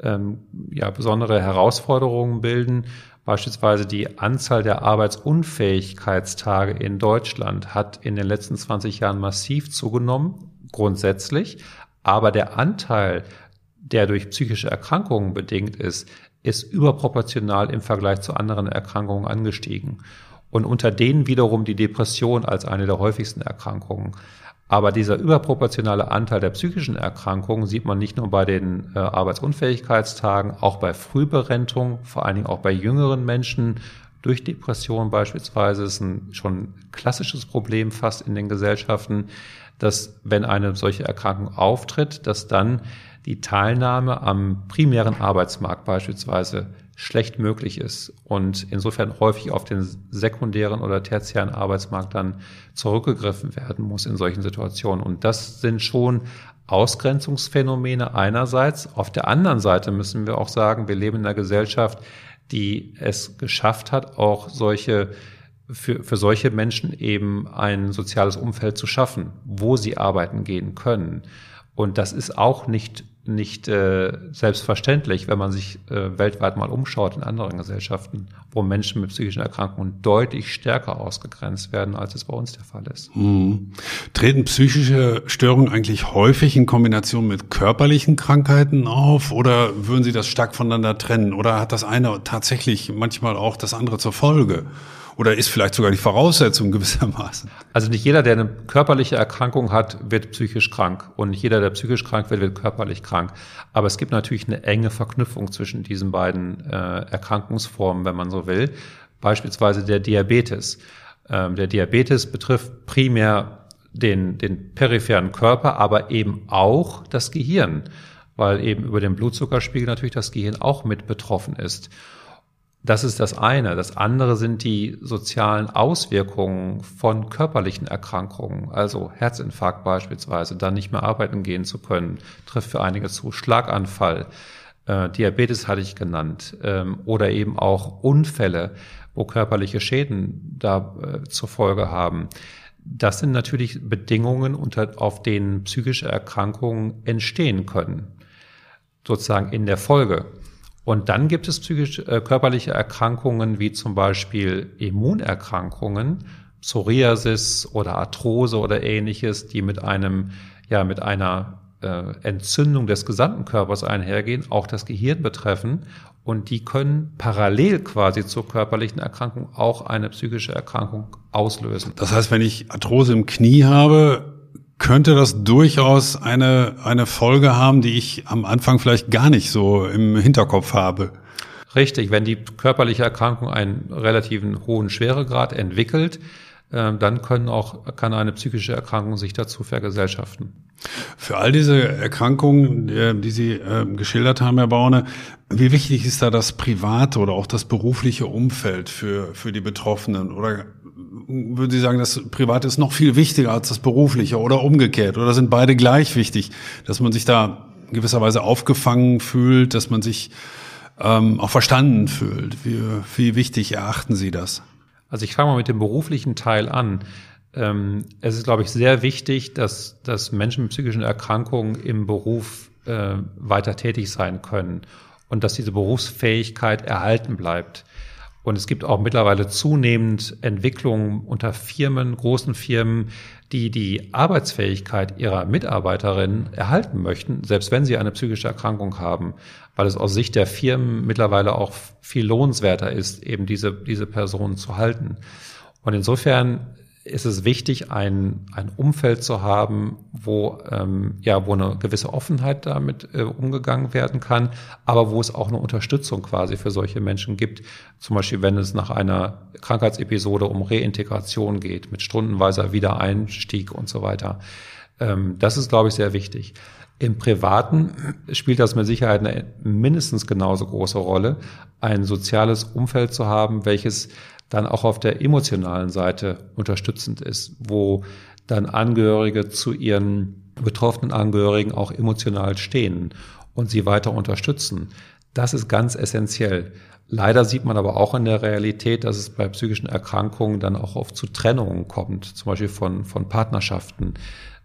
ähm, ja, besondere Herausforderungen bilden. Beispielsweise die Anzahl der Arbeitsunfähigkeitstage in Deutschland hat in den letzten 20 Jahren massiv zugenommen, grundsätzlich. Aber der Anteil, der durch psychische Erkrankungen bedingt ist, ist überproportional im Vergleich zu anderen Erkrankungen angestiegen und unter denen wiederum die Depression als eine der häufigsten Erkrankungen. Aber dieser überproportionale Anteil der psychischen Erkrankungen sieht man nicht nur bei den äh, Arbeitsunfähigkeitstagen, auch bei Frühberentung, vor allen Dingen auch bei jüngeren Menschen durch Depression beispielsweise ist ein schon klassisches Problem fast in den Gesellschaften, dass wenn eine solche Erkrankung auftritt, dass dann die Teilnahme am primären Arbeitsmarkt beispielsweise schlecht möglich ist und insofern häufig auf den sekundären oder tertiären Arbeitsmarkt dann zurückgegriffen werden muss in solchen Situationen. Und das sind schon Ausgrenzungsphänomene einerseits. Auf der anderen Seite müssen wir auch sagen, wir leben in einer Gesellschaft, die es geschafft hat, auch solche für, für solche Menschen eben ein soziales Umfeld zu schaffen, wo sie arbeiten gehen können. Und das ist auch nicht nicht äh, selbstverständlich, wenn man sich äh, weltweit mal umschaut in anderen Gesellschaften, wo Menschen mit psychischen Erkrankungen deutlich stärker ausgegrenzt werden, als es bei uns der Fall ist. Mhm. Treten psychische Störungen eigentlich häufig in Kombination mit körperlichen Krankheiten auf oder würden Sie das stark voneinander trennen oder hat das eine tatsächlich manchmal auch das andere zur Folge? Oder ist vielleicht sogar die Voraussetzung gewissermaßen. Also nicht jeder, der eine körperliche Erkrankung hat, wird psychisch krank und nicht jeder, der psychisch krank wird, wird körperlich krank. Aber es gibt natürlich eine enge Verknüpfung zwischen diesen beiden äh, Erkrankungsformen, wenn man so will. Beispielsweise der Diabetes. Ähm, der Diabetes betrifft primär den, den peripheren Körper, aber eben auch das Gehirn, weil eben über den Blutzuckerspiegel natürlich das Gehirn auch mit betroffen ist. Das ist das eine. Das andere sind die sozialen Auswirkungen von körperlichen Erkrankungen, also Herzinfarkt beispielsweise, dann nicht mehr arbeiten gehen zu können, trifft für einige zu, Schlaganfall, äh, Diabetes hatte ich genannt, ähm, oder eben auch Unfälle, wo körperliche Schäden da äh, zur Folge haben. Das sind natürlich Bedingungen, unter, auf denen psychische Erkrankungen entstehen können, sozusagen in der Folge. Und dann gibt es psychisch äh, körperliche Erkrankungen wie zum Beispiel Immunerkrankungen, Psoriasis oder Arthrose oder ähnliches, die mit einem ja mit einer äh, Entzündung des gesamten Körpers einhergehen, auch das Gehirn betreffen und die können parallel quasi zur körperlichen Erkrankung auch eine psychische Erkrankung auslösen. Das heißt, wenn ich Arthrose im Knie habe, könnte das durchaus eine, eine Folge haben, die ich am Anfang vielleicht gar nicht so im Hinterkopf habe. Richtig, wenn die körperliche Erkrankung einen relativen hohen Schweregrad entwickelt, äh, dann können auch, kann eine psychische Erkrankung sich dazu vergesellschaften. Für all diese Erkrankungen, die Sie äh, geschildert haben, Herr Baune, wie wichtig ist da das private oder auch das berufliche Umfeld für, für die Betroffenen? Oder würden Sie sagen, das Private ist noch viel wichtiger als das Berufliche oder umgekehrt? Oder sind beide gleich wichtig, dass man sich da gewisserweise aufgefangen fühlt, dass man sich ähm, auch verstanden fühlt? Wie, wie wichtig erachten Sie das? Also ich fange mal mit dem beruflichen Teil an. Ähm, es ist, glaube ich, sehr wichtig, dass, dass Menschen mit psychischen Erkrankungen im Beruf äh, weiter tätig sein können und dass diese Berufsfähigkeit erhalten bleibt. Und es gibt auch mittlerweile zunehmend Entwicklungen unter Firmen, großen Firmen, die die Arbeitsfähigkeit ihrer Mitarbeiterinnen erhalten möchten, selbst wenn sie eine psychische Erkrankung haben, weil es aus Sicht der Firmen mittlerweile auch viel lohnenswerter ist, eben diese, diese Personen zu halten. Und insofern ist es wichtig, ein, ein Umfeld zu haben, wo, ähm, ja, wo eine gewisse Offenheit damit äh, umgegangen werden kann, aber wo es auch eine Unterstützung quasi für solche Menschen gibt. Zum Beispiel, wenn es nach einer Krankheitsepisode um Reintegration geht, mit stundenweiser Wiedereinstieg und so weiter. Ähm, das ist, glaube ich, sehr wichtig. Im Privaten spielt das mit Sicherheit eine mindestens genauso große Rolle, ein soziales Umfeld zu haben, welches dann auch auf der emotionalen Seite unterstützend ist, wo dann Angehörige zu ihren betroffenen Angehörigen auch emotional stehen und sie weiter unterstützen. Das ist ganz essentiell. Leider sieht man aber auch in der Realität, dass es bei psychischen Erkrankungen dann auch oft zu Trennungen kommt, zum Beispiel von, von Partnerschaften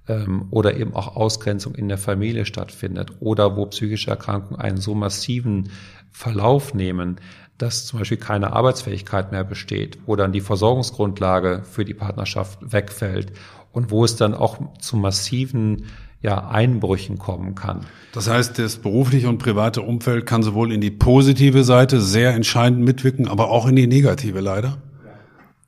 ähm, oder eben auch Ausgrenzung in der Familie stattfindet oder wo psychische Erkrankungen einen so massiven Verlauf nehmen, dass zum Beispiel keine Arbeitsfähigkeit mehr besteht, wo dann die Versorgungsgrundlage für die Partnerschaft wegfällt und wo es dann auch zu massiven ja, Einbrüchen kommen kann. Das heißt, das berufliche und private Umfeld kann sowohl in die positive Seite sehr entscheidend mitwirken, aber auch in die negative leider?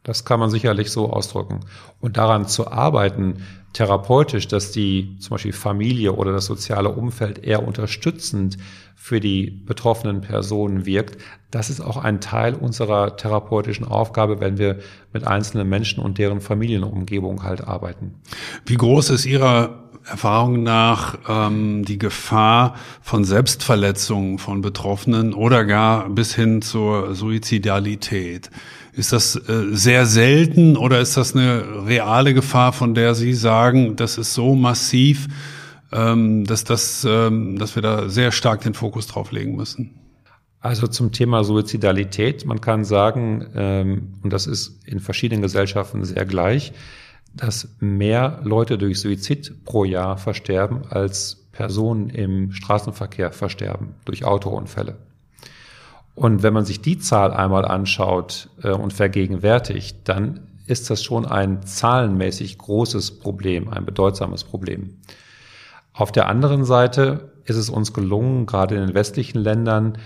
Das kann man sicherlich so ausdrücken. Und daran zu arbeiten, therapeutisch, dass die zum Beispiel Familie oder das soziale Umfeld eher unterstützend für die betroffenen Personen wirkt, das ist auch ein Teil unserer therapeutischen Aufgabe, wenn wir mit einzelnen Menschen und deren Familienumgebung halt arbeiten. Wie groß ist Ihrer Erfahrung nach ähm, die Gefahr von Selbstverletzungen von Betroffenen oder gar bis hin zur Suizidalität? Ist das äh, sehr selten oder ist das eine reale Gefahr, von der Sie sagen, das ist so massiv, ähm, dass, das, ähm, dass wir da sehr stark den Fokus drauf legen müssen? Also zum Thema Suizidalität, man kann sagen, ähm, und das ist in verschiedenen Gesellschaften sehr gleich, dass mehr Leute durch Suizid pro Jahr versterben, als Personen im Straßenverkehr versterben durch Autounfälle. Und wenn man sich die Zahl einmal anschaut äh, und vergegenwärtigt, dann ist das schon ein zahlenmäßig großes Problem, ein bedeutsames Problem. Auf der anderen Seite ist es uns gelungen, gerade in den westlichen Ländern,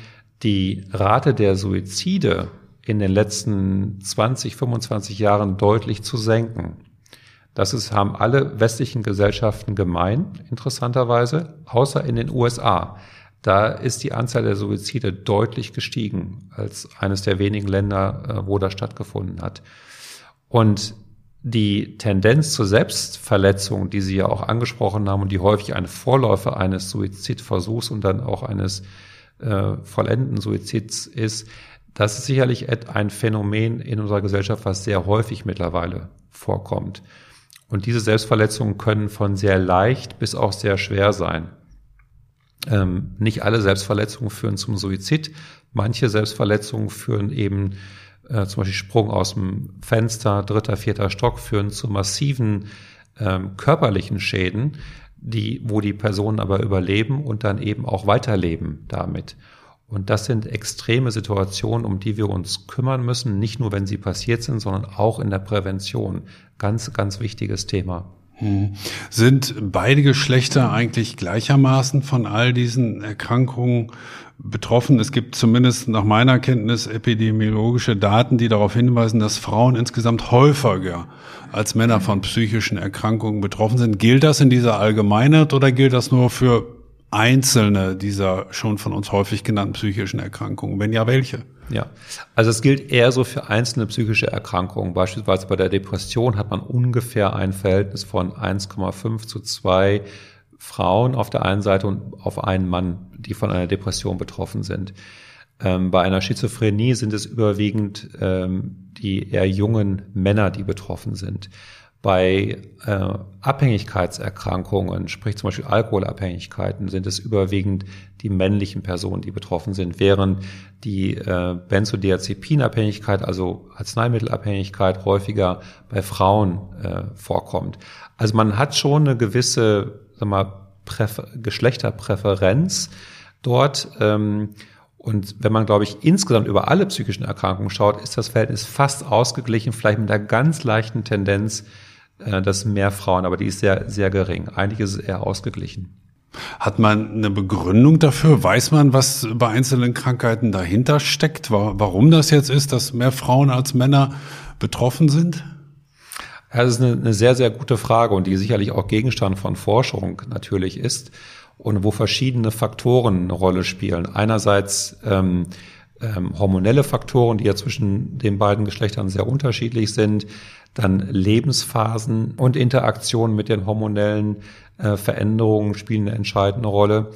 die Rate der Suizide in den letzten 20, 25 Jahren deutlich zu senken. Das ist, haben alle westlichen Gesellschaften gemein, interessanterweise, außer in den USA. Da ist die Anzahl der Suizide deutlich gestiegen als eines der wenigen Länder, äh, wo das stattgefunden hat. Und die Tendenz zur Selbstverletzung, die Sie ja auch angesprochen haben und die häufig ein Vorläufer eines Suizidversuchs und dann auch eines äh, vollendeten Suizids ist, das ist sicherlich ein Phänomen in unserer Gesellschaft, was sehr häufig mittlerweile vorkommt. Und diese Selbstverletzungen können von sehr leicht bis auch sehr schwer sein. Ähm, nicht alle Selbstverletzungen führen zum Suizid. Manche Selbstverletzungen führen eben äh, zum Beispiel Sprung aus dem Fenster, dritter, vierter Stock, führen zu massiven ähm, körperlichen Schäden, die, wo die Personen aber überleben und dann eben auch weiterleben damit. Und das sind extreme Situationen, um die wir uns kümmern müssen, nicht nur wenn sie passiert sind, sondern auch in der Prävention. Ganz, ganz wichtiges Thema. Hm. Sind beide Geschlechter eigentlich gleichermaßen von all diesen Erkrankungen betroffen? Es gibt zumindest nach meiner Kenntnis epidemiologische Daten, die darauf hinweisen, dass Frauen insgesamt häufiger als Männer von psychischen Erkrankungen betroffen sind. Gilt das in dieser Allgemeinheit oder gilt das nur für einzelne dieser schon von uns häufig genannten psychischen Erkrankungen? Wenn ja, welche? Ja, also es gilt eher so für einzelne psychische Erkrankungen. Beispielsweise bei der Depression hat man ungefähr ein Verhältnis von 1,5 zu 2 Frauen auf der einen Seite und auf einen Mann, die von einer Depression betroffen sind. Ähm, bei einer Schizophrenie sind es überwiegend ähm, die eher jungen Männer, die betroffen sind. Bei äh, Abhängigkeitserkrankungen, sprich zum Beispiel Alkoholabhängigkeiten, sind es überwiegend die männlichen Personen, die betroffen sind, während die äh, Benzodiazepinabhängigkeit, also Arzneimittelabhängigkeit, häufiger bei Frauen äh, vorkommt. Also man hat schon eine gewisse sag mal, Präfer Geschlechterpräferenz dort. Ähm, und wenn man, glaube ich, insgesamt über alle psychischen Erkrankungen schaut, ist das Verhältnis fast ausgeglichen, vielleicht mit einer ganz leichten Tendenz äh, das sind mehr Frauen, aber die ist sehr, sehr gering. Eigentlich ist es eher ausgeglichen. Hat man eine Begründung dafür? Weiß man, was bei einzelnen Krankheiten dahinter steckt? Warum das jetzt ist, dass mehr Frauen als Männer betroffen sind? Ja, das ist eine, eine sehr, sehr gute Frage und die sicherlich auch Gegenstand von Forschung natürlich ist und wo verschiedene Faktoren eine Rolle spielen. Einerseits ähm, ähm, hormonelle Faktoren, die ja zwischen den beiden Geschlechtern sehr unterschiedlich sind dann Lebensphasen und Interaktionen mit den hormonellen äh, Veränderungen spielen eine entscheidende Rolle.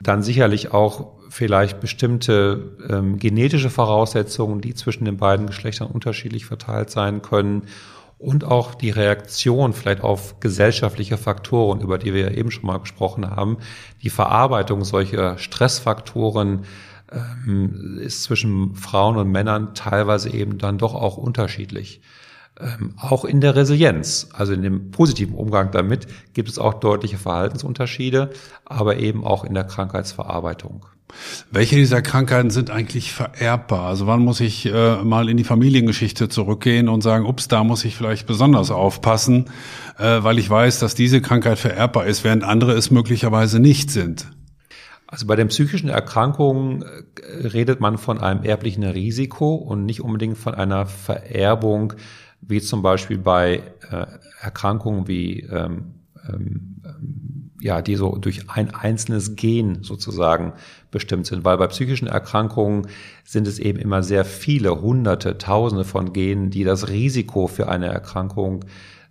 Dann sicherlich auch vielleicht bestimmte ähm, genetische Voraussetzungen, die zwischen den beiden Geschlechtern unterschiedlich verteilt sein können. Und auch die Reaktion vielleicht auf gesellschaftliche Faktoren, über die wir eben schon mal gesprochen haben. Die Verarbeitung solcher Stressfaktoren ähm, ist zwischen Frauen und Männern teilweise eben dann doch auch unterschiedlich. Ähm, auch in der Resilienz, also in dem positiven Umgang damit, gibt es auch deutliche Verhaltensunterschiede, aber eben auch in der Krankheitsverarbeitung. Welche dieser Krankheiten sind eigentlich vererbbar? Also wann muss ich äh, mal in die Familiengeschichte zurückgehen und sagen, ups, da muss ich vielleicht besonders aufpassen, äh, weil ich weiß, dass diese Krankheit vererbbar ist, während andere es möglicherweise nicht sind? Also bei den psychischen Erkrankungen äh, redet man von einem erblichen Risiko und nicht unbedingt von einer Vererbung wie zum Beispiel bei äh, Erkrankungen wie ähm, ähm, ja, die so durch ein einzelnes Gen sozusagen bestimmt sind, weil bei psychischen Erkrankungen sind es eben immer sehr viele, hunderte, tausende von Genen, die das Risiko für eine Erkrankung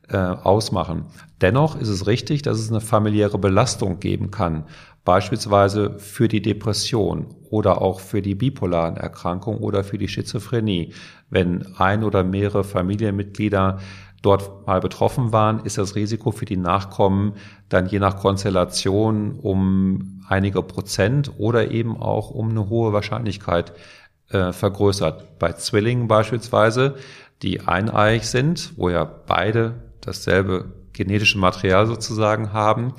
äh, ausmachen. Dennoch ist es richtig, dass es eine familiäre Belastung geben kann, beispielsweise für die Depression oder auch für die bipolaren Erkrankungen oder für die Schizophrenie. Wenn ein oder mehrere Familienmitglieder dort mal betroffen waren, ist das Risiko für die Nachkommen dann je nach Konstellation um einige Prozent oder eben auch um eine hohe Wahrscheinlichkeit äh, vergrößert. Bei Zwillingen beispielsweise, die eineig sind, wo ja beide dasselbe genetische Material sozusagen haben,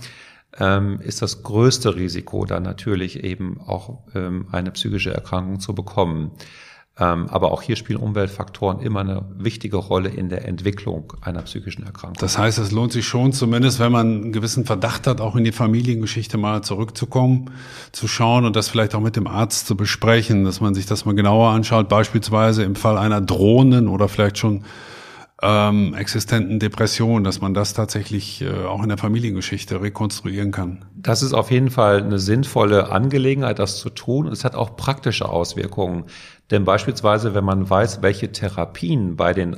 ähm, ist das größte Risiko dann natürlich eben auch ähm, eine psychische Erkrankung zu bekommen. Ähm, aber auch hier spielen Umweltfaktoren immer eine wichtige Rolle in der Entwicklung einer psychischen Erkrankung. Das heißt, es lohnt sich schon, zumindest wenn man einen gewissen Verdacht hat, auch in die Familiengeschichte mal zurückzukommen, zu schauen und das vielleicht auch mit dem Arzt zu besprechen, dass man sich das mal genauer anschaut, beispielsweise im Fall einer drohenden oder vielleicht schon ähm, existenten Depression, dass man das tatsächlich äh, auch in der Familiengeschichte rekonstruieren kann. Das ist auf jeden Fall eine sinnvolle Angelegenheit, das zu tun. Es hat auch praktische Auswirkungen. Denn beispielsweise, wenn man weiß, welche Therapien bei den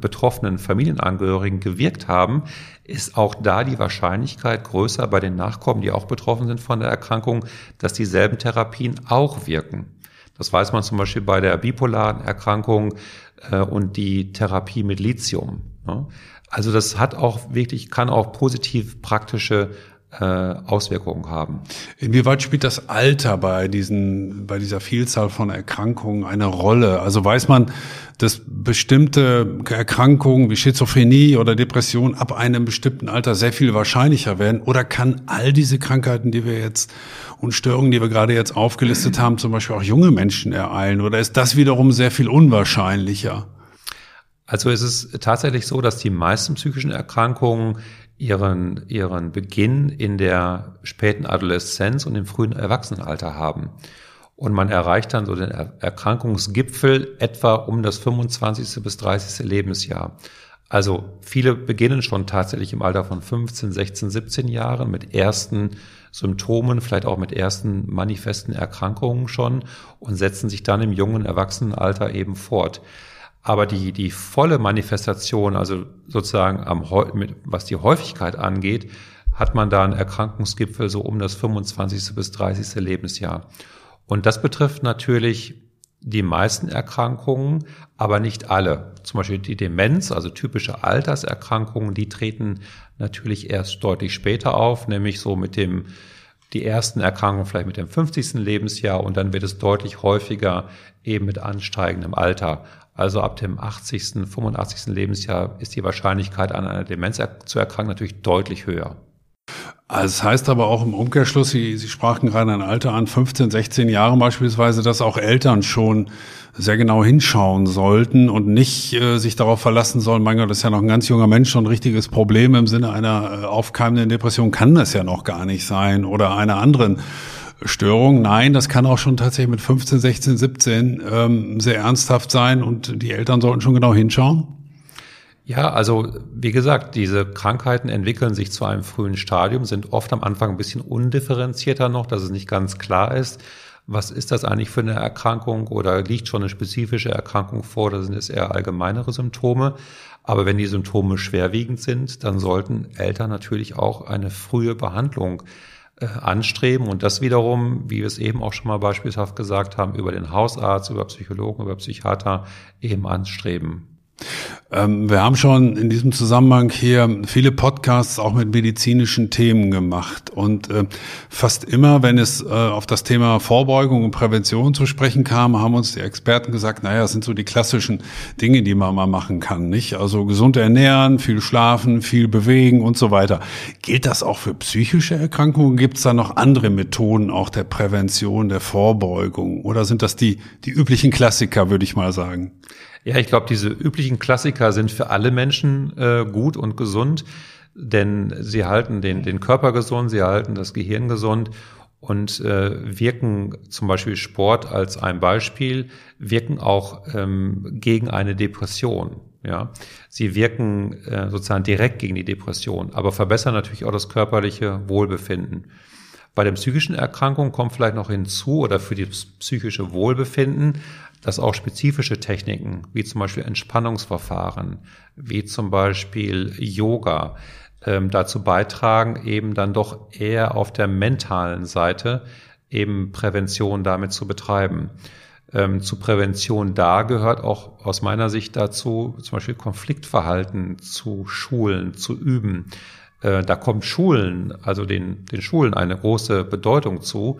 betroffenen Familienangehörigen gewirkt haben, ist auch da die Wahrscheinlichkeit größer bei den Nachkommen, die auch betroffen sind von der Erkrankung, dass dieselben Therapien auch wirken. Das weiß man zum Beispiel bei der bipolaren Erkrankung äh, und die Therapie mit Lithium. Ne? Also das hat auch wirklich, kann auch positiv praktische äh, Auswirkungen haben. Inwieweit spielt das Alter bei diesen, bei dieser Vielzahl von Erkrankungen eine Rolle? Also weiß man, dass bestimmte Erkrankungen wie Schizophrenie oder Depression ab einem bestimmten Alter sehr viel wahrscheinlicher werden? Oder kann all diese Krankheiten, die wir jetzt und Störungen, die wir gerade jetzt aufgelistet haben, zum Beispiel auch junge Menschen ereilen? Oder ist das wiederum sehr viel unwahrscheinlicher? Also es ist tatsächlich so, dass die meisten psychischen Erkrankungen ihren, ihren Beginn in der späten Adoleszenz und im frühen Erwachsenenalter haben. Und man erreicht dann so den Erkrankungsgipfel etwa um das 25. bis 30. Lebensjahr. Also viele beginnen schon tatsächlich im Alter von 15, 16, 17 Jahren mit ersten Symptomen, vielleicht auch mit ersten manifesten Erkrankungen schon und setzen sich dann im jungen Erwachsenenalter eben fort. Aber die, die volle Manifestation, also sozusagen am, mit, was die Häufigkeit angeht, hat man da einen Erkrankungsgipfel so um das 25. bis 30. Lebensjahr. Und das betrifft natürlich die meisten Erkrankungen, aber nicht alle. Zum Beispiel die Demenz, also typische Alterserkrankungen, die treten natürlich erst deutlich später auf, nämlich so mit dem, die ersten Erkrankungen vielleicht mit dem 50. Lebensjahr und dann wird es deutlich häufiger eben mit ansteigendem Alter. Also ab dem 80., 85. Lebensjahr ist die Wahrscheinlichkeit an einer Demenz zu erkranken natürlich deutlich höher. Also das heißt aber auch im Umkehrschluss, Sie, Sie sprachen gerade ein Alter an, 15, 16 Jahre beispielsweise, dass auch Eltern schon sehr genau hinschauen sollten und nicht äh, sich darauf verlassen sollen, mein Gott, das ist ja noch ein ganz junger Mensch, schon ein richtiges Problem im Sinne einer äh, aufkeimenden Depression kann das ja noch gar nicht sein oder einer anderen Störung. Nein, das kann auch schon tatsächlich mit 15, 16, 17 ähm, sehr ernsthaft sein und die Eltern sollten schon genau hinschauen. Ja, also wie gesagt, diese Krankheiten entwickeln sich zu einem frühen Stadium, sind oft am Anfang ein bisschen undifferenzierter noch, dass es nicht ganz klar ist, was ist das eigentlich für eine Erkrankung oder liegt schon eine spezifische Erkrankung vor oder sind es eher allgemeinere Symptome. Aber wenn die Symptome schwerwiegend sind, dann sollten Eltern natürlich auch eine frühe Behandlung anstreben und das wiederum, wie wir es eben auch schon mal beispielhaft gesagt haben, über den Hausarzt, über Psychologen, über Psychiater eben anstreben. Ähm, wir haben schon in diesem Zusammenhang hier viele Podcasts auch mit medizinischen Themen gemacht. Und äh, fast immer, wenn es äh, auf das Thema Vorbeugung und Prävention zu sprechen kam, haben uns die Experten gesagt, naja, das sind so die klassischen Dinge, die man mal machen kann. nicht? Also gesund ernähren, viel schlafen, viel bewegen und so weiter. Gilt das auch für psychische Erkrankungen? Gibt es da noch andere Methoden auch der Prävention, der Vorbeugung? Oder sind das die, die üblichen Klassiker, würde ich mal sagen? Ja, ich glaube, diese üblichen Klassiker sind für alle Menschen äh, gut und gesund, denn sie halten den, den Körper gesund, sie halten das Gehirn gesund und äh, wirken zum Beispiel Sport als ein Beispiel, wirken auch ähm, gegen eine Depression. Ja, sie wirken äh, sozusagen direkt gegen die Depression, aber verbessern natürlich auch das körperliche Wohlbefinden. Bei den psychischen Erkrankungen kommt vielleicht noch hinzu oder für das psychische Wohlbefinden dass auch spezifische Techniken, wie zum Beispiel Entspannungsverfahren, wie zum Beispiel Yoga, ähm, dazu beitragen, eben dann doch eher auf der mentalen Seite eben Prävention damit zu betreiben. Ähm, zu Prävention da gehört auch aus meiner Sicht dazu, zum Beispiel Konfliktverhalten zu schulen, zu üben. Äh, da kommt Schulen, also den, den Schulen eine große Bedeutung zu,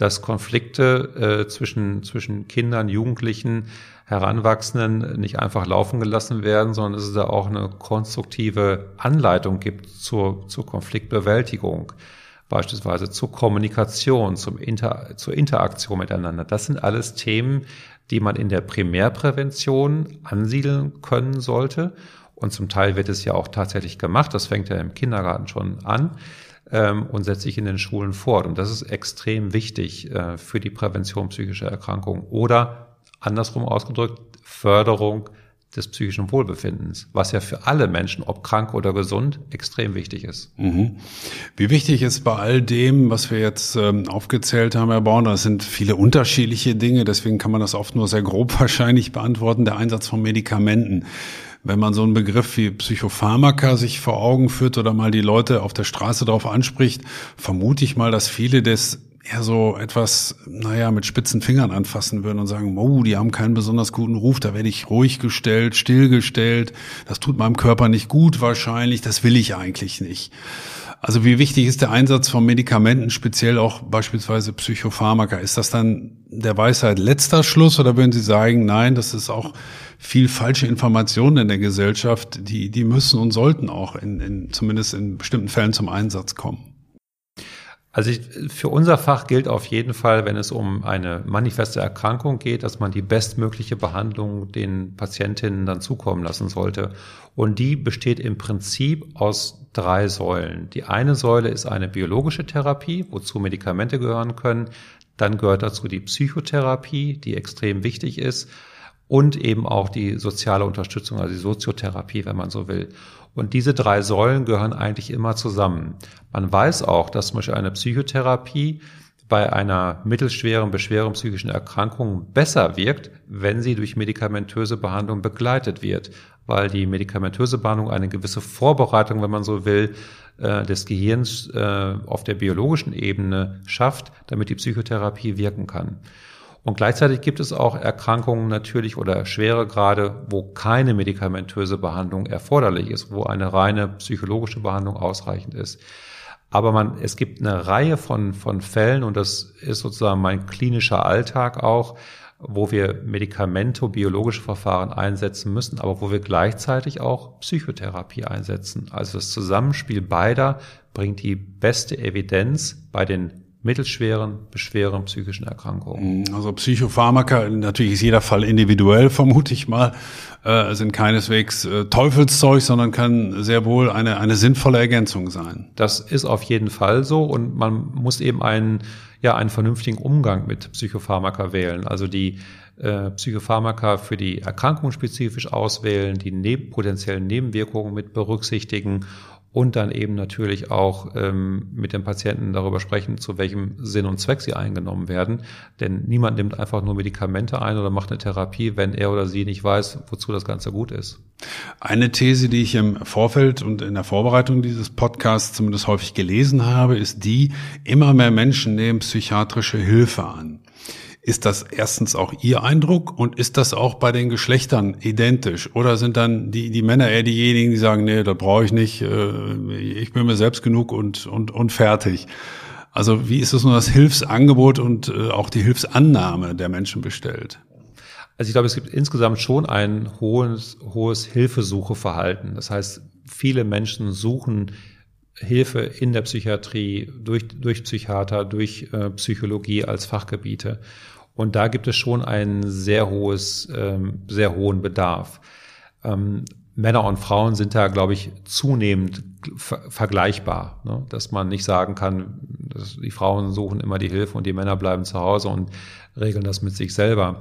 dass Konflikte äh, zwischen, zwischen Kindern, Jugendlichen, Heranwachsenden nicht einfach laufen gelassen werden, sondern dass es da auch eine konstruktive Anleitung gibt zur, zur Konfliktbewältigung, beispielsweise zur Kommunikation, zum Inter, zur Interaktion miteinander. Das sind alles Themen, die man in der Primärprävention ansiedeln können sollte. Und zum Teil wird es ja auch tatsächlich gemacht. Das fängt ja im Kindergarten schon an ähm, und setzt sich in den Schulen fort. Und das ist extrem wichtig äh, für die Prävention psychischer Erkrankungen. Oder andersrum ausgedrückt, Förderung des psychischen Wohlbefindens, was ja für alle Menschen, ob krank oder gesund, extrem wichtig ist. Mhm. Wie wichtig ist bei all dem, was wir jetzt ähm, aufgezählt haben, Herr Born, das sind viele unterschiedliche Dinge, deswegen kann man das oft nur sehr grob <laughs> wahrscheinlich beantworten, der Einsatz von Medikamenten. Wenn man so einen Begriff wie Psychopharmaka sich vor Augen führt oder mal die Leute auf der Straße darauf anspricht, vermute ich mal, dass viele des eher so etwas, naja, mit spitzen Fingern anfassen würden und sagen, oh, die haben keinen besonders guten Ruf, da werde ich ruhig gestellt, stillgestellt, das tut meinem Körper nicht gut wahrscheinlich, das will ich eigentlich nicht. Also wie wichtig ist der Einsatz von Medikamenten, speziell auch beispielsweise Psychopharmaka? Ist das dann der Weisheit letzter Schluss oder würden Sie sagen, nein, das ist auch viel falsche Informationen in der Gesellschaft, die, die müssen und sollten auch in, in, zumindest in bestimmten Fällen zum Einsatz kommen? Also ich, für unser Fach gilt auf jeden Fall, wenn es um eine manifeste Erkrankung geht, dass man die bestmögliche Behandlung den Patientinnen dann zukommen lassen sollte. Und die besteht im Prinzip aus drei Säulen. Die eine Säule ist eine biologische Therapie, wozu Medikamente gehören können. Dann gehört dazu die Psychotherapie, die extrem wichtig ist. Und eben auch die soziale Unterstützung, also die Soziotherapie, wenn man so will. Und diese drei Säulen gehören eigentlich immer zusammen. Man weiß auch, dass zum Beispiel eine Psychotherapie bei einer mittelschweren, beschweren psychischen Erkrankung besser wirkt, wenn sie durch medikamentöse Behandlung begleitet wird, weil die medikamentöse Behandlung eine gewisse Vorbereitung, wenn man so will, äh, des Gehirns äh, auf der biologischen Ebene schafft, damit die Psychotherapie wirken kann. Und gleichzeitig gibt es auch Erkrankungen natürlich oder schwere Grade, wo keine medikamentöse Behandlung erforderlich ist, wo eine reine psychologische Behandlung ausreichend ist. Aber man, es gibt eine Reihe von, von Fällen und das ist sozusagen mein klinischer Alltag auch, wo wir medikamentobiologische Verfahren einsetzen müssen, aber wo wir gleichzeitig auch Psychotherapie einsetzen. Also das Zusammenspiel beider bringt die beste Evidenz bei den mittelschweren, beschweren psychischen Erkrankungen. Mhm, also Psychopharmaka, natürlich ist jeder Fall individuell, <laughs> vermute ich mal, äh, sind keineswegs äh, Teufelszeug, sondern kann sehr wohl eine, eine sinnvolle Ergänzung sein. Das ist auf jeden Fall so und man muss eben einen, ja, einen vernünftigen Umgang mit Psychopharmaka wählen. Also die äh, Psychopharmaka für die Erkrankung spezifisch auswählen, die neb potenziellen Nebenwirkungen mit berücksichtigen und dann eben natürlich auch ähm, mit den Patienten darüber sprechen, zu welchem Sinn und Zweck sie eingenommen werden. Denn niemand nimmt einfach nur Medikamente ein oder macht eine Therapie, wenn er oder sie nicht weiß, wozu das Ganze gut ist. Eine These, die ich im Vorfeld und in der Vorbereitung dieses Podcasts zumindest häufig gelesen habe, ist die, immer mehr Menschen nehmen psychiatrische Hilfe an. Ist das erstens auch Ihr Eindruck und ist das auch bei den Geschlechtern identisch? Oder sind dann die, die Männer eher diejenigen, die sagen, nee, das brauche ich nicht, äh, ich bin mir selbst genug und, und, und fertig? Also wie ist es nun das Hilfsangebot und äh, auch die Hilfsannahme der Menschen bestellt? Also ich glaube, es gibt insgesamt schon ein hohes, hohes Hilfesucheverhalten. Das heißt, viele Menschen suchen Hilfe in der Psychiatrie, durch, durch Psychiater, durch äh, Psychologie als Fachgebiete. Und da gibt es schon einen sehr hohes, ähm, sehr hohen Bedarf. Ähm, Männer und Frauen sind da, glaube ich, zunehmend ver vergleichbar, ne? dass man nicht sagen kann, dass die Frauen suchen immer die Hilfe und die Männer bleiben zu Hause und regeln das mit sich selber.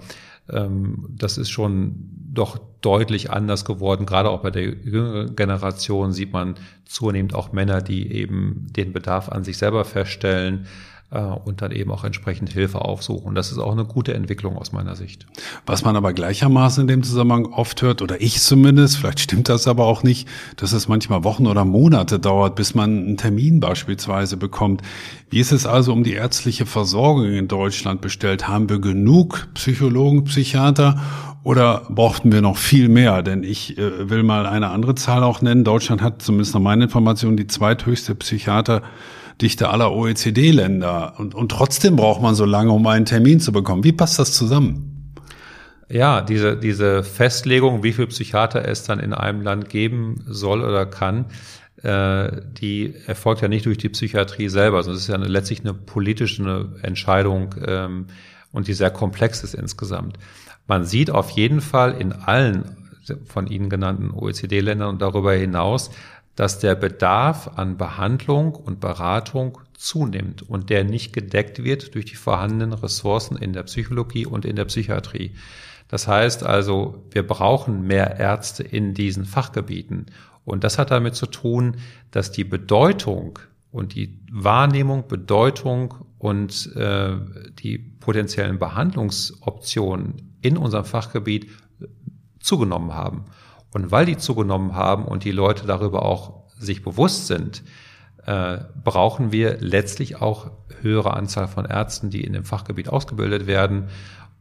Ähm, das ist schon doch deutlich anders geworden. Gerade auch bei der jüngeren Generation sieht man zunehmend auch Männer, die eben den Bedarf an sich selber feststellen und dann eben auch entsprechend Hilfe aufsuchen. Das ist auch eine gute Entwicklung aus meiner Sicht. Was man aber gleichermaßen in dem Zusammenhang oft hört, oder ich zumindest, vielleicht stimmt das aber auch nicht, dass es manchmal Wochen oder Monate dauert, bis man einen Termin beispielsweise bekommt. Wie ist es also um die ärztliche Versorgung in Deutschland bestellt? Haben wir genug Psychologen, Psychiater oder brauchten wir noch viel mehr? Denn ich äh, will mal eine andere Zahl auch nennen. Deutschland hat zumindest nach meinen Informationen die zweithöchste Psychiater Dichte aller OECD-Länder. Und, und trotzdem braucht man so lange, um einen Termin zu bekommen. Wie passt das zusammen? Ja, diese, diese Festlegung, wie viel Psychiater es dann in einem Land geben soll oder kann, äh, die erfolgt ja nicht durch die Psychiatrie selber, sondern es ist ja eine, letztlich eine politische Entscheidung. Ähm, und die sehr komplex ist insgesamt. Man sieht auf jeden Fall in allen von Ihnen genannten OECD-Ländern und darüber hinaus, dass der Bedarf an Behandlung und Beratung zunimmt und der nicht gedeckt wird durch die vorhandenen Ressourcen in der Psychologie und in der Psychiatrie. Das heißt also, wir brauchen mehr Ärzte in diesen Fachgebieten. Und das hat damit zu tun, dass die Bedeutung und die Wahrnehmung, Bedeutung und äh, die potenziellen Behandlungsoptionen in unserem Fachgebiet zugenommen haben. Und weil die zugenommen haben und die Leute darüber auch sich bewusst sind, äh, brauchen wir letztlich auch höhere Anzahl von Ärzten, die in dem Fachgebiet ausgebildet werden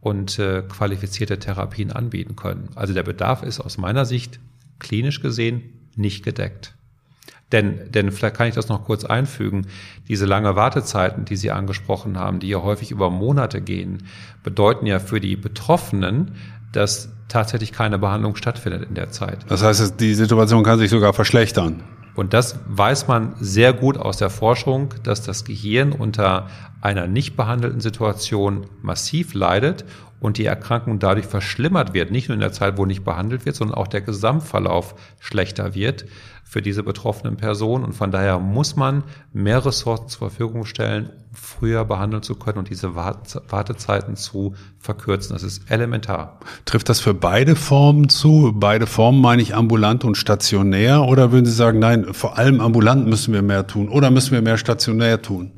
und äh, qualifizierte Therapien anbieten können. Also der Bedarf ist aus meiner Sicht klinisch gesehen nicht gedeckt. Denn, denn vielleicht kann ich das noch kurz einfügen. Diese lange Wartezeiten, die Sie angesprochen haben, die ja häufig über Monate gehen, bedeuten ja für die Betroffenen, dass tatsächlich keine Behandlung stattfindet in der Zeit. Das heißt, die Situation kann sich sogar verschlechtern. Und das weiß man sehr gut aus der Forschung, dass das Gehirn unter einer nicht behandelten Situation massiv leidet und die Erkrankung dadurch verschlimmert wird, nicht nur in der Zeit, wo nicht behandelt wird, sondern auch der Gesamtverlauf schlechter wird für diese betroffenen Personen. Und von daher muss man mehr Ressourcen zur Verfügung stellen, um früher behandeln zu können und diese Wartezeiten zu verkürzen. Das ist elementar. Trifft das für beide Formen zu? Beide Formen meine ich ambulant und stationär? Oder würden Sie sagen, nein, vor allem ambulant müssen wir mehr tun oder müssen wir mehr stationär tun?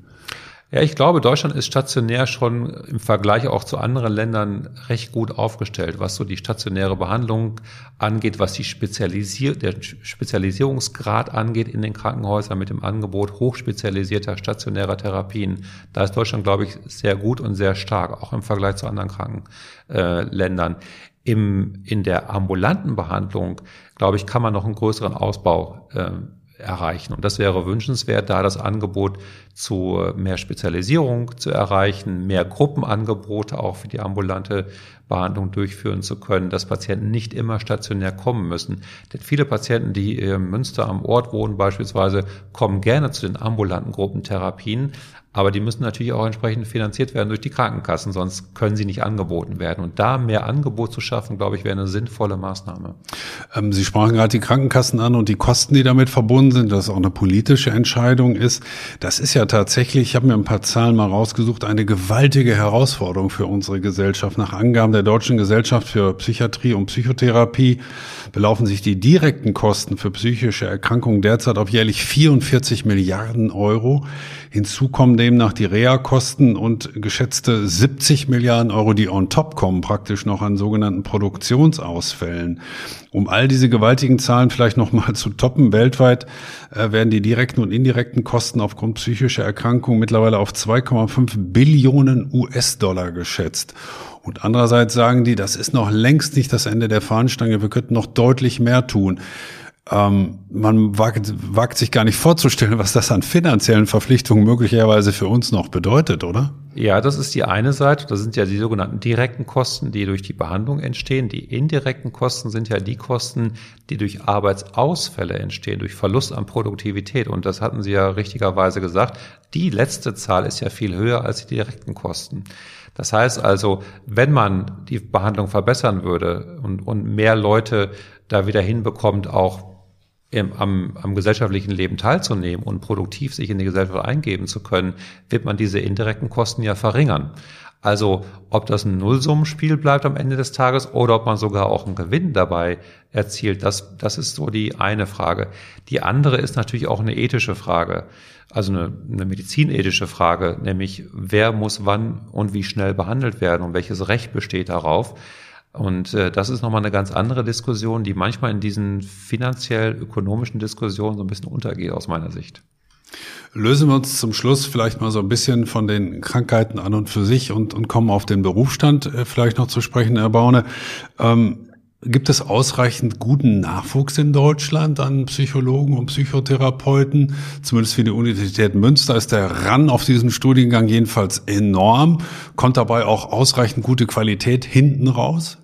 Ja, ich glaube, Deutschland ist stationär schon im Vergleich auch zu anderen Ländern recht gut aufgestellt, was so die stationäre Behandlung angeht, was die Spezialisier der Spezialisierungsgrad angeht in den Krankenhäusern mit dem Angebot hochspezialisierter stationärer Therapien. Da ist Deutschland, glaube ich, sehr gut und sehr stark, auch im Vergleich zu anderen Krankenländern. Im, in der ambulanten Behandlung, glaube ich, kann man noch einen größeren Ausbau äh, erreichen. Und das wäre wünschenswert, da das Angebot zu mehr Spezialisierung zu erreichen, mehr Gruppenangebote auch für die ambulante Behandlung durchführen zu können, dass Patienten nicht immer stationär kommen müssen. Denn viele Patienten, die in Münster am Ort wohnen beispielsweise, kommen gerne zu den ambulanten Gruppentherapien, aber die müssen natürlich auch entsprechend finanziert werden durch die Krankenkassen, sonst können sie nicht angeboten werden. Und da mehr Angebot zu schaffen, glaube ich, wäre eine sinnvolle Maßnahme. Ähm, sie sprachen gerade die Krankenkassen an und die Kosten, die damit verbunden sind, dass es auch eine politische Entscheidung ist. Das ist ja tatsächlich, ich habe mir ein paar Zahlen mal rausgesucht, eine gewaltige Herausforderung für unsere Gesellschaft. Nach Angaben der Deutschen Gesellschaft für Psychiatrie und Psychotherapie belaufen sich die direkten Kosten für psychische Erkrankungen derzeit auf jährlich 44 Milliarden Euro. Hinzu kommen demnach die Reha-Kosten und geschätzte 70 Milliarden Euro, die on top kommen, praktisch noch an sogenannten Produktionsausfällen. Um all diese gewaltigen Zahlen vielleicht nochmal zu toppen, weltweit äh, werden die direkten und indirekten Kosten aufgrund psychischer Erkrankungen mittlerweile auf 2,5 Billionen US-Dollar geschätzt. Und andererseits sagen die, das ist noch längst nicht das Ende der Fahnenstange, wir könnten noch deutlich mehr tun. Ähm, man wagt, wagt sich gar nicht vorzustellen, was das an finanziellen Verpflichtungen möglicherweise für uns noch bedeutet, oder? Ja, das ist die eine Seite. Das sind ja die sogenannten direkten Kosten, die durch die Behandlung entstehen. Die indirekten Kosten sind ja die Kosten, die durch Arbeitsausfälle entstehen, durch Verlust an Produktivität. Und das hatten Sie ja richtigerweise gesagt. Die letzte Zahl ist ja viel höher als die direkten Kosten. Das heißt also, wenn man die Behandlung verbessern würde und, und mehr Leute da wieder hinbekommt, auch im, am, am gesellschaftlichen Leben teilzunehmen und produktiv sich in die Gesellschaft eingeben zu können, wird man diese indirekten Kosten ja verringern. Also ob das ein Nullsummenspiel bleibt am Ende des Tages oder ob man sogar auch einen Gewinn dabei erzielt, das, das ist so die eine Frage. Die andere ist natürlich auch eine ethische Frage, also eine, eine medizinethische Frage, nämlich wer muss wann und wie schnell behandelt werden und welches Recht besteht darauf. Und äh, das ist nochmal eine ganz andere Diskussion, die manchmal in diesen finanziell-ökonomischen Diskussionen so ein bisschen untergeht aus meiner Sicht. Lösen wir uns zum Schluss vielleicht mal so ein bisschen von den Krankheiten an und für sich und, und kommen auf den Berufsstand äh, vielleicht noch zu sprechen, Herr Baune. Ähm, Gibt es ausreichend guten Nachwuchs in Deutschland an Psychologen und Psychotherapeuten? Zumindest für die Universität Münster ist der Ran auf diesen Studiengang jedenfalls enorm. Kommt dabei auch ausreichend gute Qualität hinten raus?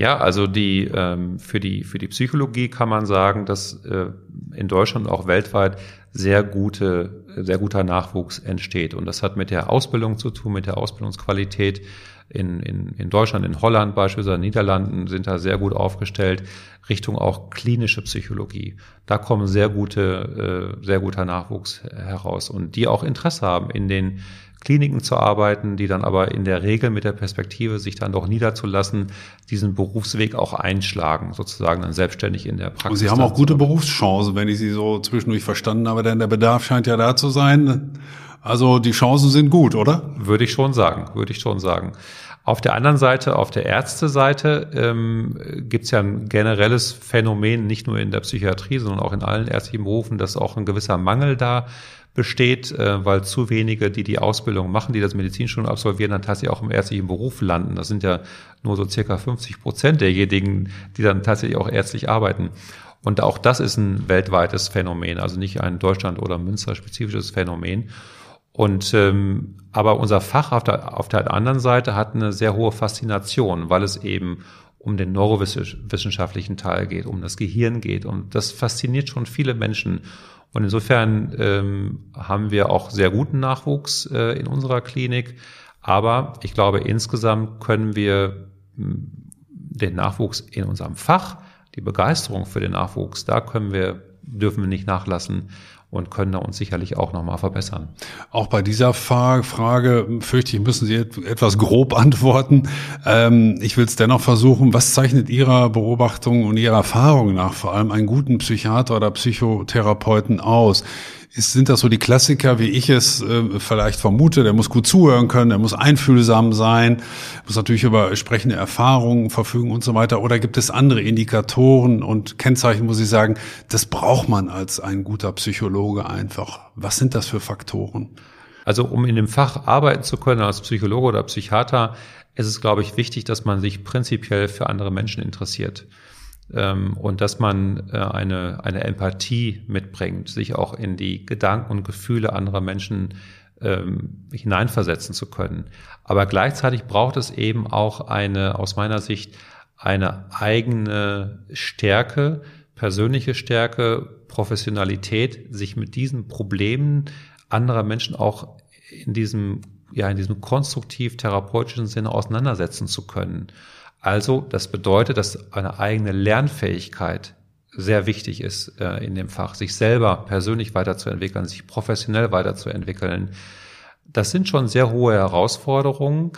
Ja, also die ähm, für die für die Psychologie kann man sagen, dass äh, in Deutschland und auch weltweit sehr gute, sehr guter Nachwuchs entsteht. Und das hat mit der Ausbildung zu tun, mit der Ausbildungsqualität. In, in, in Deutschland, in Holland beispielsweise, in Niederlanden sind da sehr gut aufgestellt, Richtung auch klinische Psychologie. Da kommen sehr gute, äh, sehr guter Nachwuchs heraus und die auch Interesse haben in den Kliniken zu arbeiten, die dann aber in der Regel mit der Perspektive, sich dann doch niederzulassen, diesen Berufsweg auch einschlagen, sozusagen dann selbstständig in der Praxis. Und Sie haben auch gute Berufschancen, wenn ich Sie so zwischendurch verstanden habe, denn der Bedarf scheint ja da zu sein. Also die Chancen sind gut, oder? Würde ich schon sagen, würde ich schon sagen. Auf der anderen Seite, auf der Ärzteseite, ähm, gibt es ja ein generelles Phänomen, nicht nur in der Psychiatrie, sondern auch in allen ärztlichen Berufen, dass auch ein gewisser Mangel da besteht, äh, weil zu wenige, die die Ausbildung machen, die das Medizinstudium absolvieren, dann tatsächlich auch im ärztlichen Beruf landen. Das sind ja nur so circa 50 Prozent derjenigen, die dann tatsächlich auch ärztlich arbeiten. Und auch das ist ein weltweites Phänomen, also nicht ein Deutschland- oder Münster-spezifisches Phänomen. Und ähm, aber unser Fach auf der, auf der anderen Seite hat eine sehr hohe Faszination, weil es eben um den neurowissenschaftlichen Teil geht, um das Gehirn geht. Und das fasziniert schon viele Menschen. Und insofern ähm, haben wir auch sehr guten Nachwuchs äh, in unserer Klinik. Aber ich glaube, insgesamt können wir hm, den Nachwuchs in unserem Fach, die Begeisterung für den Nachwuchs, da können wir, dürfen wir nicht nachlassen und können da uns sicherlich auch nochmal verbessern. Auch bei dieser Frage fürchte ich, müssen Sie etwas grob antworten. Ähm, ich will es dennoch versuchen. Was zeichnet Ihrer Beobachtung und Ihrer Erfahrung nach vor allem einen guten Psychiater oder Psychotherapeuten aus? Ist, sind das so die Klassiker, wie ich es äh, vielleicht vermute? Der muss gut zuhören können, der muss einfühlsam sein, muss natürlich über entsprechende Erfahrungen verfügen und so weiter. Oder gibt es andere Indikatoren und Kennzeichen, muss ich sagen, das braucht man als ein guter Psychologe einfach. Was sind das für Faktoren? Also um in dem Fach arbeiten zu können als Psychologe oder Psychiater, ist es, glaube ich, wichtig, dass man sich prinzipiell für andere Menschen interessiert und dass man äh, eine, eine Empathie mitbringt, sich auch in die Gedanken und Gefühle anderer Menschen ähm, hineinversetzen zu können. Aber gleichzeitig braucht es eben auch eine, aus meiner Sicht, eine eigene Stärke, persönliche Stärke, Professionalität, sich mit diesen Problemen anderer Menschen auch in diesem, ja, in diesem konstruktiv therapeutischen Sinne auseinandersetzen zu können. Also, das bedeutet, dass eine eigene Lernfähigkeit sehr wichtig ist äh, in dem Fach, sich selber persönlich weiterzuentwickeln, sich professionell weiterzuentwickeln. Das sind schon sehr hohe Herausforderungen.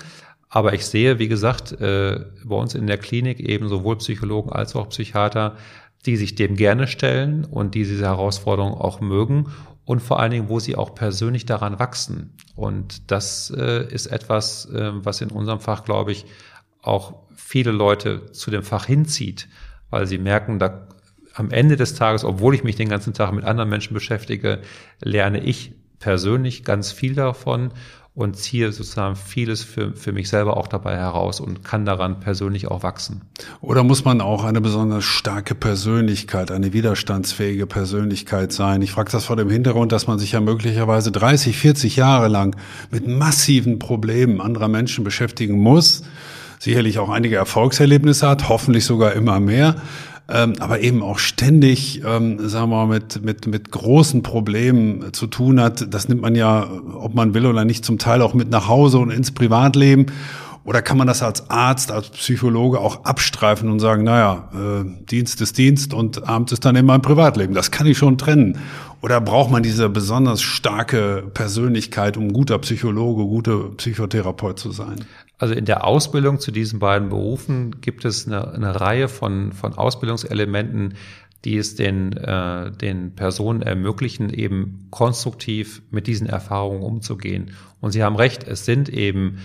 Aber ich sehe, wie gesagt, äh, bei uns in der Klinik eben sowohl Psychologen als auch Psychiater, die sich dem gerne stellen und die diese Herausforderungen auch mögen und vor allen Dingen, wo sie auch persönlich daran wachsen. Und das äh, ist etwas, äh, was in unserem Fach, glaube ich, auch viele Leute zu dem Fach hinzieht, weil sie merken, da am Ende des Tages, obwohl ich mich den ganzen Tag mit anderen Menschen beschäftige, lerne ich persönlich ganz viel davon und ziehe sozusagen vieles für, für mich selber auch dabei heraus und kann daran persönlich auch wachsen. Oder muss man auch eine besonders starke Persönlichkeit, eine widerstandsfähige Persönlichkeit sein? Ich frage das vor dem Hintergrund, dass man sich ja möglicherweise 30, 40 Jahre lang mit massiven Problemen anderer Menschen beschäftigen muss sicherlich auch einige Erfolgserlebnisse hat, hoffentlich sogar immer mehr, ähm, aber eben auch ständig, ähm, sagen wir mal, mit, mit, mit großen Problemen zu tun hat. Das nimmt man ja, ob man will oder nicht, zum Teil auch mit nach Hause und ins Privatleben. Oder kann man das als Arzt, als Psychologe auch abstreifen und sagen, naja, äh, Dienst ist Dienst und Abend ist dann in meinem Privatleben. Das kann ich schon trennen. Oder braucht man diese besonders starke Persönlichkeit, um guter Psychologe, guter Psychotherapeut zu sein? Also in der Ausbildung zu diesen beiden Berufen gibt es eine, eine Reihe von, von Ausbildungselementen, die es den, äh, den Personen ermöglichen, eben konstruktiv mit diesen Erfahrungen umzugehen. Und Sie haben recht, es sind eben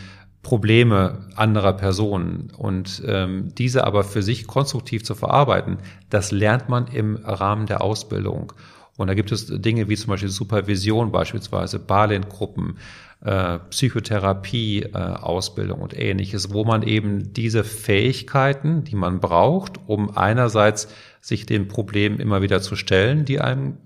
Probleme anderer Personen und ähm, diese aber für sich konstruktiv zu verarbeiten, das lernt man im Rahmen der Ausbildung. Und da gibt es Dinge wie zum Beispiel Supervision, beispielsweise Balint-Gruppen, äh, Psychotherapie, äh, Ausbildung und ähnliches, wo man eben diese Fähigkeiten, die man braucht, um einerseits sich den Problemen immer wieder zu stellen, die einem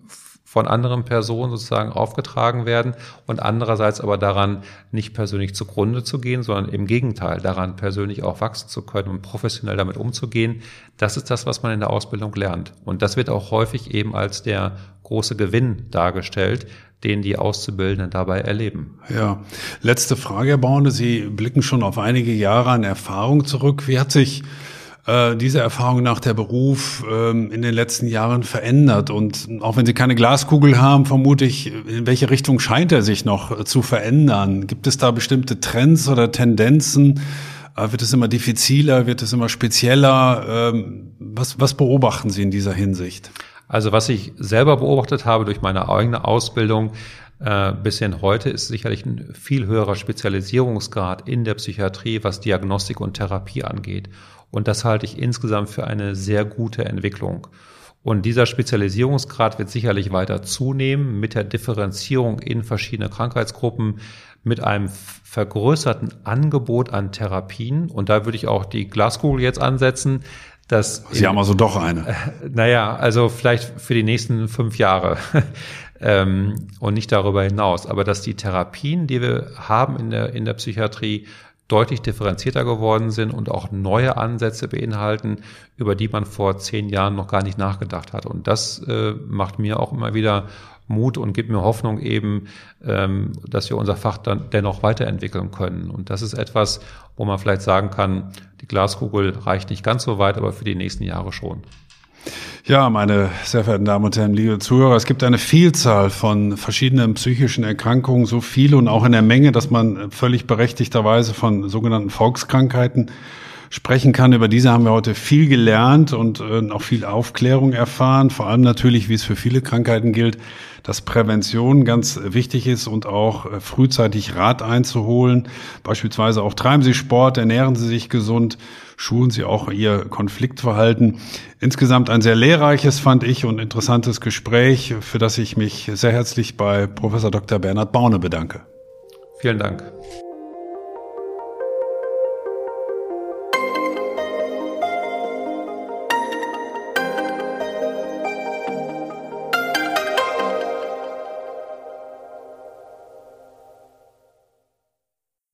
von anderen Personen sozusagen aufgetragen werden und andererseits aber daran nicht persönlich zugrunde zu gehen, sondern im Gegenteil daran persönlich auch wachsen zu können und professionell damit umzugehen. Das ist das, was man in der Ausbildung lernt. Und das wird auch häufig eben als der große Gewinn dargestellt, den die Auszubildenden dabei erleben. Ja, letzte Frage, Herr Baune. Sie blicken schon auf einige Jahre an Erfahrung zurück. Wie hat sich äh, diese Erfahrung nach der Beruf ähm, in den letzten Jahren verändert? Und auch wenn Sie keine Glaskugel haben, vermute ich, in welche Richtung scheint er sich noch zu verändern? Gibt es da bestimmte Trends oder Tendenzen? Äh, wird es immer diffiziler? Wird es immer spezieller? Ähm, was, was beobachten Sie in dieser Hinsicht? Also was ich selber beobachtet habe durch meine eigene Ausbildung, äh, bis hin heute ist sicherlich ein viel höherer Spezialisierungsgrad in der Psychiatrie, was Diagnostik und Therapie angeht. Und das halte ich insgesamt für eine sehr gute Entwicklung. Und dieser Spezialisierungsgrad wird sicherlich weiter zunehmen mit der Differenzierung in verschiedene Krankheitsgruppen, mit einem vergrößerten Angebot an Therapien. Und da würde ich auch die Glaskugel jetzt ansetzen. Dass Sie in, haben also doch eine. Äh, <laughs> naja, also vielleicht für die nächsten fünf Jahre ähm, und nicht darüber hinaus. Aber dass die Therapien, die wir haben in der, in der Psychiatrie, deutlich differenzierter geworden sind und auch neue Ansätze beinhalten, über die man vor zehn Jahren noch gar nicht nachgedacht hat. Und das äh, macht mir auch immer wieder Mut und gibt mir Hoffnung eben, ähm, dass wir unser Fach dann dennoch weiterentwickeln können. Und das ist etwas, wo man vielleicht sagen kann, die Glaskugel reicht nicht ganz so weit, aber für die nächsten Jahre schon. Ja, meine sehr verehrten Damen und Herren, liebe Zuhörer, es gibt eine Vielzahl von verschiedenen psychischen Erkrankungen, so viele und auch in der Menge, dass man völlig berechtigterweise von sogenannten Volkskrankheiten sprechen kann. Über diese haben wir heute viel gelernt und äh, auch viel Aufklärung erfahren. Vor allem natürlich, wie es für viele Krankheiten gilt, dass Prävention ganz wichtig ist und auch äh, frühzeitig Rat einzuholen. Beispielsweise auch treiben Sie Sport, ernähren Sie sich gesund, schulen Sie auch Ihr Konfliktverhalten. Insgesamt ein sehr lehrreiches, fand ich, und interessantes Gespräch, für das ich mich sehr herzlich bei Professor Dr. Bernhard Baune bedanke. Vielen Dank.